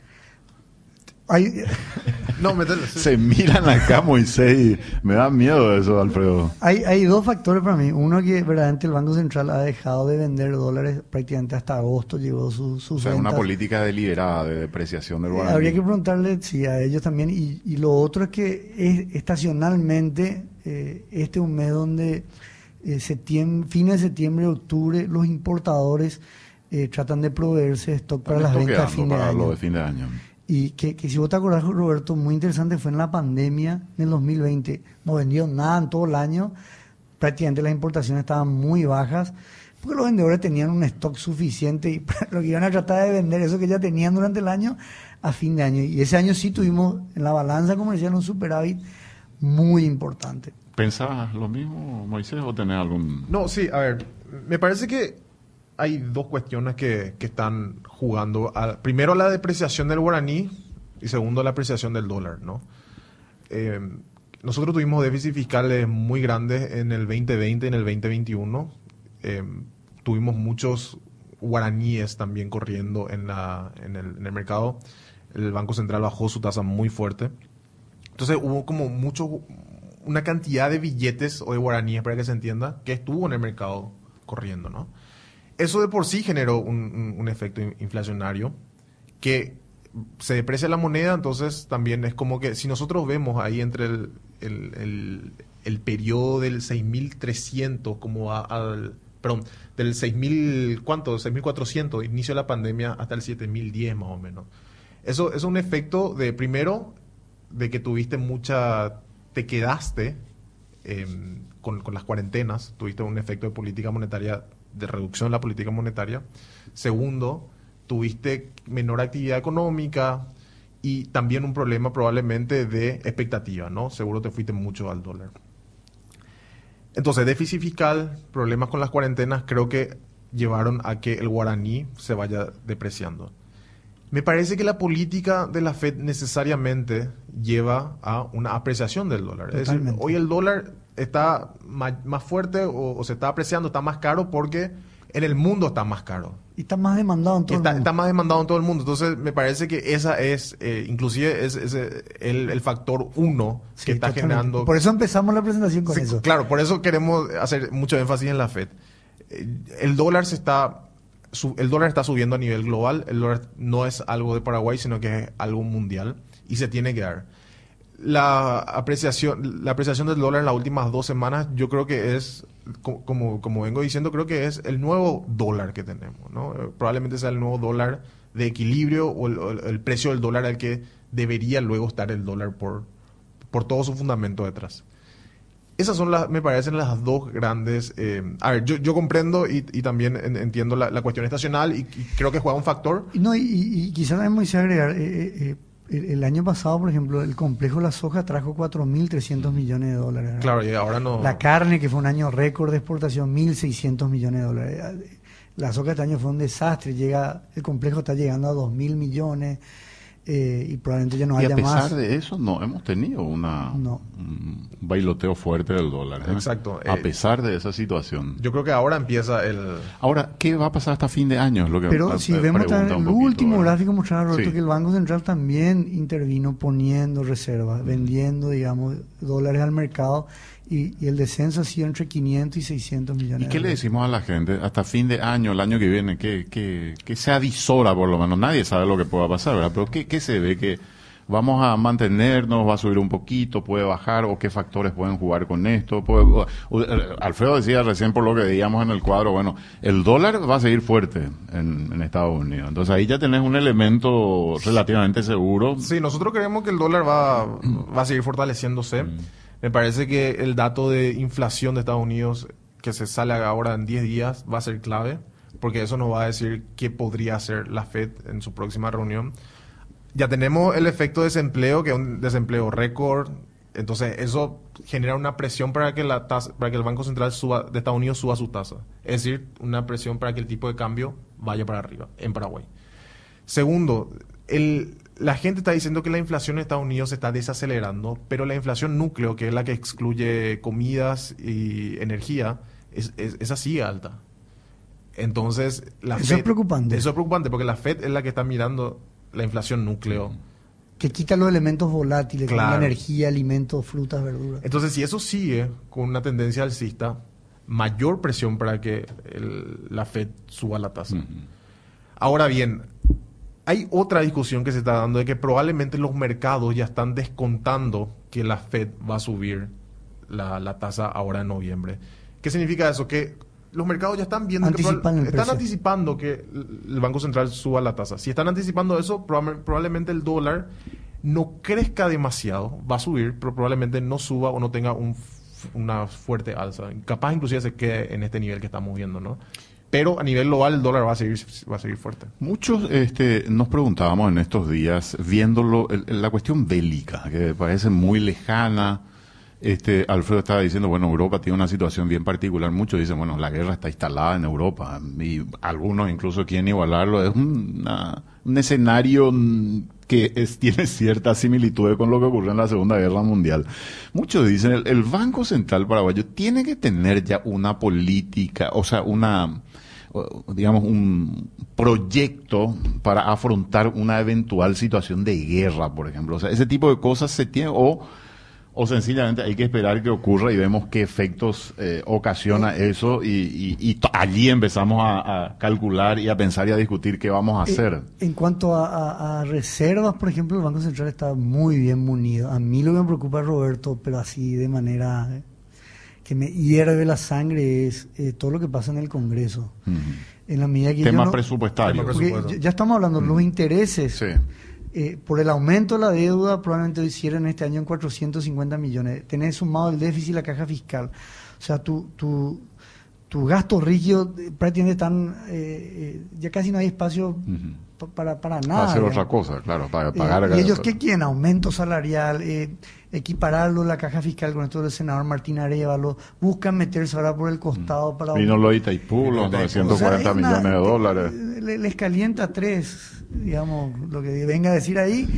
S3: Hay, *laughs*
S4: No, sí.
S2: Se miran acá, Moisés, y me da miedo eso, Alfredo.
S3: hay, hay dos factores para mí. Uno que verdaderamente el Banco Central ha dejado de vender dólares prácticamente hasta agosto, llegó su, sus
S2: O sea, una política deliberada de depreciación del
S3: Eh,
S2: guaraní.
S3: Habría que preguntarle sí, a ellos también. Y, y lo otro es que es, estacionalmente, eh, este es un mes donde eh, septiembre, fines de septiembre, octubre, los importadores eh, tratan de proveerse de stock para las ventas de
S2: estoqueando
S3: fin de
S2: para
S3: año.
S2: lo de fin de año.
S3: Y que, que si vos te acordás, Roberto, muy interesante fue en la pandemia del 2020. No vendió nada en todo el año. Prácticamente las importaciones estaban muy bajas. Porque los vendedores tenían un stock suficiente y *laughs* lo que iban a tratar de vender, eso que ya tenían durante el año, a fin de año. Y ese año sí tuvimos en la balanza comercial un superávit muy importante.
S2: ¿Pensabas lo mismo, Moisés, o tenés algún...?
S4: No, sí, a ver, me parece que hay dos cuestiones que, están jugando. A- primero, la depreciación del guaraní y segundo, la apreciación del dólar, ¿no? Eh, nosotros tuvimos déficits fiscales muy grandes en el 2020 y en el 2021. Eh, tuvimos muchos guaraníes también corriendo en, la, el, en el mercado. El Banco Central bajó su tasa muy fuerte. Entonces hubo como mucho, una cantidad de billetes o de guaraníes, para que se entienda, que estuvo en el mercado corriendo, ¿no? Eso de por sí generó un, un- efecto in- inflacionario que se deprecia la moneda, entonces también es como que si nosotros vemos ahí entre el, el, el- periodo del 6.300 como al, perdón, del 6.000, ¿cuánto? 6.400, inicio de la pandemia, hasta el 7.010 más o menos. Eso es un efecto de, primero, de que tuviste mucha, te quedaste em, con, con las cuarentenas, tuviste un efecto de política monetaria, de reducción de la política monetaria. Segundo, tuviste menor actividad económica y también un problema probablemente de expectativa, ¿no? Seguro te fuiste mucho al dólar. Entonces, déficit fiscal, problemas con las cuarentenas, creo que llevaron a que el guaraní se vaya depreciando. Me parece que la política de la Fed necesariamente lleva a una apreciación del dólar. Es decir, hoy el dólar está más fuerte o, o se está apreciando, está más caro porque en el mundo está más caro.
S3: Y está más demandado en todo
S4: está,
S3: el mundo.
S4: está más demandado en todo el mundo. Entonces, me parece que esa es, eh, inclusive, es, es, eh, el, el factor uno
S3: Sí,
S4: que está
S3: totalmente.
S4: generando...
S3: Por eso empezamos la presentación con
S4: Sí,
S3: eso.
S4: Claro, por eso queremos hacer mucho énfasis en la Fed. Eh, El dólar se está el dólar está subiendo a nivel global. El dólar no es algo de Paraguay, sino que es algo mundial y se tiene que dar. La apreciación, la apreciación del dólar en las últimas dos semanas, yo creo que es, co- como, como vengo diciendo, creo que es el nuevo dólar que tenemos. ¿no? Eh, Probablemente sea el nuevo dólar de equilibrio o el, precio del dólar al que debería luego estar el dólar por, por todo su fundamento detrás. Esas son, las, me parecen, las dos grandes... eh, a ver, yo, yo comprendo y, también en- entiendo la, cuestión estacional y, creo que juega un factor.
S3: No, y, quizás también eh, el, el año pasado, por ejemplo, el complejo La Soja trajo 4.300 millones de dólares. ¿verdad?
S4: Claro, y ahora no...
S3: La carne, que fue un año récord de exportación, 1.600 millones de dólares. La soja este año fue un desastre, llega el complejo está llegando a 2.000 millones eh, y probablemente ya no
S2: y a
S3: haya
S2: pesar
S3: más.
S2: de eso, no hemos tenido una,
S3: No.
S2: un bailoteo fuerte del dólar. ¿eh?
S4: Exacto,
S2: A
S4: eh,
S2: pesar de esa situación.
S4: Yo creo que ahora empieza el...
S2: Ahora, ¿qué va a pasar hasta fin de año? Es lo que
S3: Pero si vemos el
S2: poquito,
S3: último
S2: ¿verdad?
S3: gráfico mostraba Roberto
S2: Sí.
S3: que el Banco Central también intervino poniendo reservas, vendiendo, digamos, dólares al mercado y, y el descenso ha sido entre 500 y 600 millones.
S2: ¿Y
S3: de
S2: qué le
S3: dólares.
S2: decimos a la gente hasta fin de año, el año que viene, que, que, que se adisora por lo menos? Nadie sabe lo que pueda pasar, ¿verdad? Pero ¿qué, qué se ve? que vamos a mantenernos, va a subir un poquito, puede bajar, o qué factores pueden jugar con esto? Puede- Alfredo decía recién por lo que veíamos en el cuadro, bueno, el dólar va a seguir fuerte en, en Estados Unidos. Entonces ahí ya tenés un elemento relativamente seguro.
S4: Sí, nosotros creemos que el dólar va, va a seguir fortaleciéndose. Me parece que el dato de inflación de Estados Unidos que se sale ahora en 10 días va a ser clave, porque eso nos va a decir qué podría hacer la Fed en su próxima reunión. Ya tenemos el efecto de desempleo, que es un desempleo récord. Entonces, eso genera una presión para que la tasa, para que el Banco Central suba, de Estados Unidos suba su tasa. Es decir, una presión para que el tipo de cambio vaya para arriba en Paraguay. Segundo, el, la gente está diciendo que la inflación en Estados Unidos se está desacelerando, pero la inflación núcleo, que es la que excluye comidas y energía, es, es, esa sigue alta. Entonces, la
S3: Eso es preocupante.
S4: Eso es preocupante porque la Fed es la que está mirando la inflación núcleo
S3: que quita los elementos volátiles, como la energía, alimentos, frutas, verduras.
S4: Entonces, si eso sigue con una tendencia alcista, mayor presión para que el- la Fed suba la tasa. Ahora bien, hay otra discusión que se está dando de que probablemente los mercados ya están descontando que la Fed va a subir la, la tasa ahora en noviembre. ¿Qué significa eso? Que los mercados ya están viendo que
S3: Anticipan
S4: están anticipando que el Banco Central suba la tasa. Si están anticipando eso, probable- probablemente el dólar no crezca demasiado, va a subir, pero probablemente no suba o no tenga un una fuerte alza. Capaz inclusive se quede en este nivel que estamos viendo, ¿no? Pero a nivel global el dólar va a seguir, va a seguir fuerte.
S2: Muchos este, nos preguntábamos en estos días, viéndolo, el- la cuestión bélica, que parece muy lejana. Este, Alfredo estaba diciendo, bueno, Europa tiene una situación bien particular. Muchos dicen, bueno, la guerra está instalada en Europa. Y algunos incluso quieren igualarlo. Es un escenario que es- tiene cierta similitud con lo que ocurrió en la Segunda Guerra Mundial. Muchos dicen, el, el Banco Central Paraguayo tiene que tener ya una política, o sea, una digamos, un proyecto para afrontar una eventual situación de guerra, por ejemplo. O sea, ese tipo de cosas se tiene, o, o sencillamente hay que esperar que ocurra y vemos qué efectos eh, ocasiona eso y, y- y t- allí empezamos a, a calcular y a pensar y a discutir qué vamos a hacer.
S3: Eh, En cuanto a, a- a reservas, por ejemplo, el Banco Central está muy bien munido. A mí lo que me preocupa, Roberto, pero así de manera eh, que me hierve la sangre, es eh, todo lo que pasa en el Congreso. En la medida que
S2: Tema
S3: no-
S2: presupuestario.
S3: Porque ya- ya estamos hablando, los intereses
S2: Sí.
S3: eh, por el aumento de la deuda probablemente lo hicieron este año en 450 millones. Tenés sumado el déficit y la caja fiscal. O sea, tu, tu, tu gasto rígido eh, prácticamente están, eh, eh, ya casi no hay espacio para, para
S2: Para
S3: nada.
S2: hacer
S3: digamos.
S2: otra cosa, claro, para
S3: Eh,
S2: pagar.
S3: ¿Y ellos qué quieren? Aumento salarial, eh, equipararlo la caja fiscal con esto del senador Martín Arevalo, buscan meterse ahora por el costado para...
S2: Vino lo de Itaipú, los
S4: O sea,
S2: 940
S3: es una-
S2: millones de dólares.
S3: le- Les calienta tres, digamos, lo que venga a decir ahí,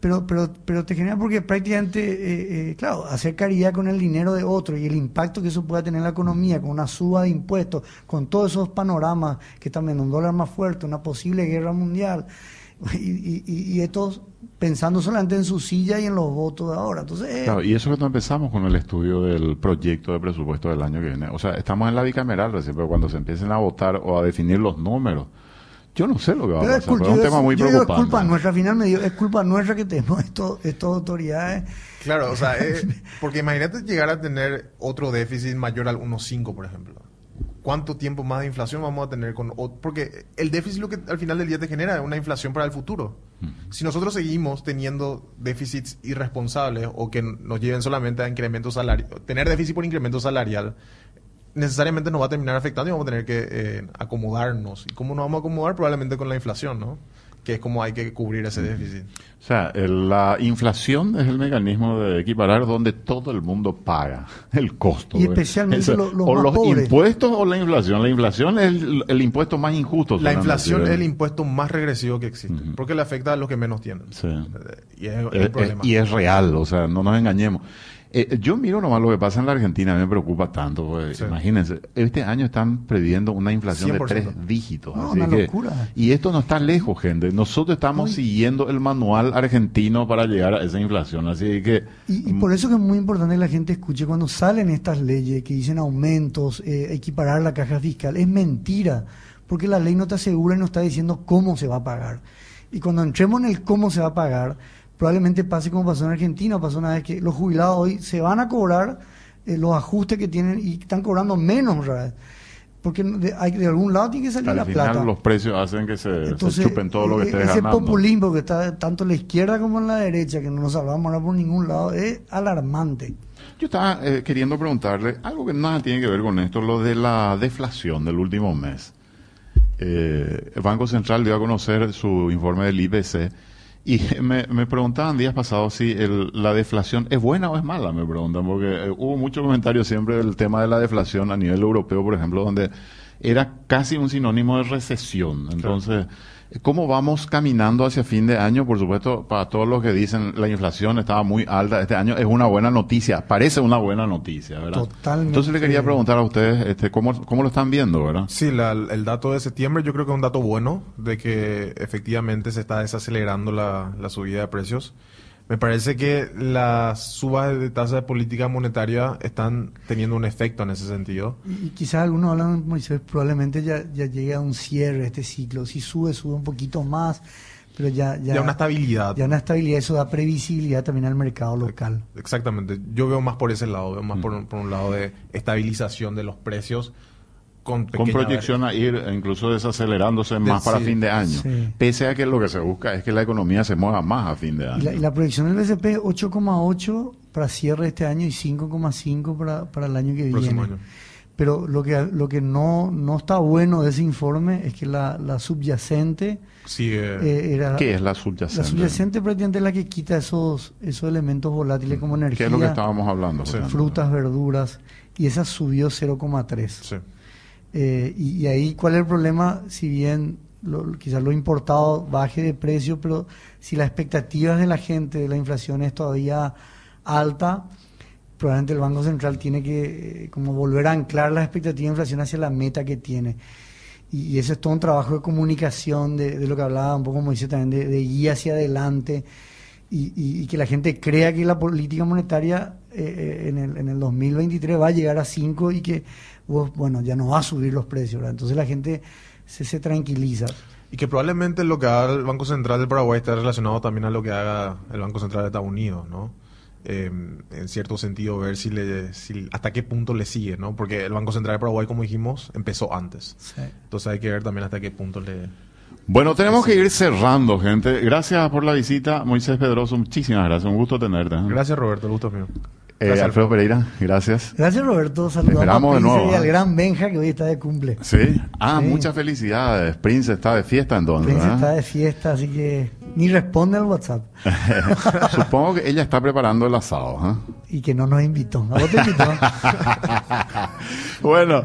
S3: pero, pero, pero te genera porque prácticamente, eh, eh, claro, hacer caridad con el dinero de otro y el impacto que eso pueda tener en la economía, con una suba de impuestos, con todos esos panoramas que están viendo un dólar más fuerte, una posible guerra mundial, y, y, y- estos pensando solamente en su silla y en los votos de ahora. Entonces, eh,
S2: Claro, y eso que no empezamos con el estudio del proyecto de presupuesto del año que viene. O sea, estamos en la bicameral recién, pero cuando se empiecen a votar o a definir los números, yo no sé lo que va a
S3: Pero
S2: pasar. pero es un
S3: yo-
S2: tema muy
S3: yo digo, es
S2: preocupante.
S3: culpa nuestra, al final me digo, es culpa nuestra que tenemos esto, estas autoridades.
S4: Claro, o sea, eh, porque imagínate llegar a tener otro déficit mayor al 1.5, por ejemplo. ¿Cuánto tiempo más de inflación vamos a tener con Porque el déficit lo que al final del día te genera es una inflación para el futuro. Si nosotros seguimos teniendo déficits irresponsables o que nos lleven solamente a incremento salarial, tener déficit por incremento salarial, necesariamente nos va a terminar afectando y vamos a tener que eh, acomodarnos. ¿Y cómo nos vamos a acomodar? Probablemente con la inflación, ¿no? Que es como hay que cubrir ese déficit.
S2: O sea, el- la inflación es el mecanismo de equiparar donde todo el mundo paga el costo.
S3: Y especialmente los
S2: o
S3: más
S2: los
S3: pobres.
S2: impuestos o la inflación. La inflación es el, el impuesto más injusto.
S4: La inflación es el impuesto más regresivo que existe, porque le afecta a los que menos tienen.
S2: Sí.
S4: Eh, Y es, es
S2: Eh,
S4: el problema.
S2: eh, y es real, o sea, no nos engañemos. Eh, yo miro nomás lo que pasa en la Argentina, me preocupa tanto. porque
S4: Sí.
S2: Imagínense, este año están previendo una inflación
S4: 100%.
S2: de tres dígitos.
S3: No,
S2: así
S3: una
S2: que-
S3: locura.
S2: Y esto no está lejos, gente. Nosotros estamos
S3: Uy.
S2: siguiendo el manual argentino para llegar a esa inflación. Así que.
S3: Y, y por eso que es muy importante que la gente escuche cuando salen estas leyes que dicen aumentos, eh, equiparar la caja fiscal. Es mentira, porque la ley no te asegura y no está diciendo cómo se va a pagar. Y cuando entremos en el cómo se va a pagar, probablemente pase como pasó en Argentina, pasó una vez que los jubilados hoy se van a cobrar eh, los ajustes que tienen y están cobrando menos, ¿verdad? Porque de, hay, de algún lado tiene que salir
S2: al
S3: la
S2: final
S3: plata.
S2: los precios hacen que se, chupen todo lo que
S3: eh,
S2: estés
S3: ese
S2: ganando.
S3: populismo que está tanto en la izquierda como en la derecha, que no nos salvamos ahora por ningún lado, es alarmante.
S2: Yo estaba eh, queriendo preguntarle algo que nada tiene que ver con esto, lo de la deflación del último mes. Eh, el Banco Central dio a conocer su informe del IPC y *laughs* me, me preguntaban días pasados si el- la deflación es buena o es mala, me preguntan, porque eh, hubo mucho comentario siempre del tema de la deflación a nivel europeo, por ejemplo, donde era casi un sinónimo de recesión. Entonces, ¿Cómo vamos caminando hacia fin de año? Por supuesto, para todos los que dicen la inflación estaba muy alta este año, es una buena noticia, parece una buena noticia, ¿verdad?
S3: Totalmente.
S2: Entonces le quería preguntar a ustedes, este, ¿cómo, cómo lo están viendo, verdad?
S4: Sí, la- el dato de septiembre yo creo que es un dato bueno de que efectivamente se está desacelerando la, la subida de precios. Me parece que las subas de tasa de política monetaria están teniendo un efecto en ese sentido.
S3: Y, y quizás algunos hablan, Moisés, probablemente ya, ya llegue a un cierre este ciclo. Si sube, sube un poquito más, pero ya... Ya,
S4: Ya, una estabilidad.
S3: ya una estabilidad, eso da previsibilidad también al mercado local.
S4: Exactamente. Yo veo más por ese lado, veo más por, un- por un lado de estabilización de los precios con,
S2: Con proyección a ir incluso desacelerándose más para
S4: sí,
S2: fin de año.
S3: sí.
S2: Pese a que lo que se busca es que la economía se mueva más a fin de
S3: Y
S2: año.
S3: la, y la proyección del BCP es 8,8 para cierre de este año y 5,5 para, para el año que
S4: Próximo
S3: viene.
S4: año.
S3: Pero lo que, lo que no, no está bueno de ese informe es que la, la subyacente
S4: Sigue.
S3: eh, era...
S2: ¿Qué es la subyacente?
S3: La subyacente prácticamente es la que quita esos, esos elementos volátiles como energía,
S2: ¿Qué es lo que estábamos hablando?
S4: Sí.
S3: frutas, verduras, y esa subió 0,3.
S4: sí.
S3: Eh, y, ahí, ¿cuál es el problema? Si bien lo- quizás lo importado baje de precio, pero si las expectativas de la gente de la inflación es todavía alta, probablemente el Banco Central tiene que eh, como volver a anclar las expectativas de inflación hacia la meta que tiene. Y, y ese es todo un trabajo de comunicación, de, de lo que hablaba un poco como dice también, de, de guía hacia adelante. Y que la gente crea que la política monetaria eh, eh, en, el, en el 2023 va a llegar a 5 y que, vos, bueno, ya no va a subir los precios. ¿verdad? Entonces la gente se, se tranquiliza.
S4: Y que probablemente lo que haga el Banco Central del Paraguay está relacionado también a lo que haga el Banco Central de Estados Unidos, ¿no? Eh, en cierto sentido, ver si le, si, hasta qué punto le sigue, ¿no? Porque el Banco Central de Paraguay, como dijimos, empezó antes.
S3: Sí.
S4: Entonces hay que ver también hasta qué punto le...
S2: Bueno, tenemos que ir cerrando, gente. Gracias por la visita, Moisés Pedroso. Muchísimas gracias. Un gusto tenerte. ¿eh?
S4: Gracias, Roberto. El gusto es mío.
S2: Eh,
S4: Gracias,
S2: Alfredo Pereira, gracias.
S3: Gracias Roberto, saludamos
S2: esperamos
S3: a
S2: de nuevo,
S3: y al
S2: ¿eh?
S3: gran Benja que hoy está de cumple.
S2: Sí. Ah,
S3: Sí.
S2: muchas felicidades. Prince está de fiesta entonces.
S3: Prince
S2: ¿eh?
S3: está de fiesta, así que ni responde al WhatsApp. *laughs*
S2: Supongo que ella está preparando el asado. ¿eh?
S3: Y que no nos invitó. ¿A vos te invitó? *laughs*
S2: Bueno.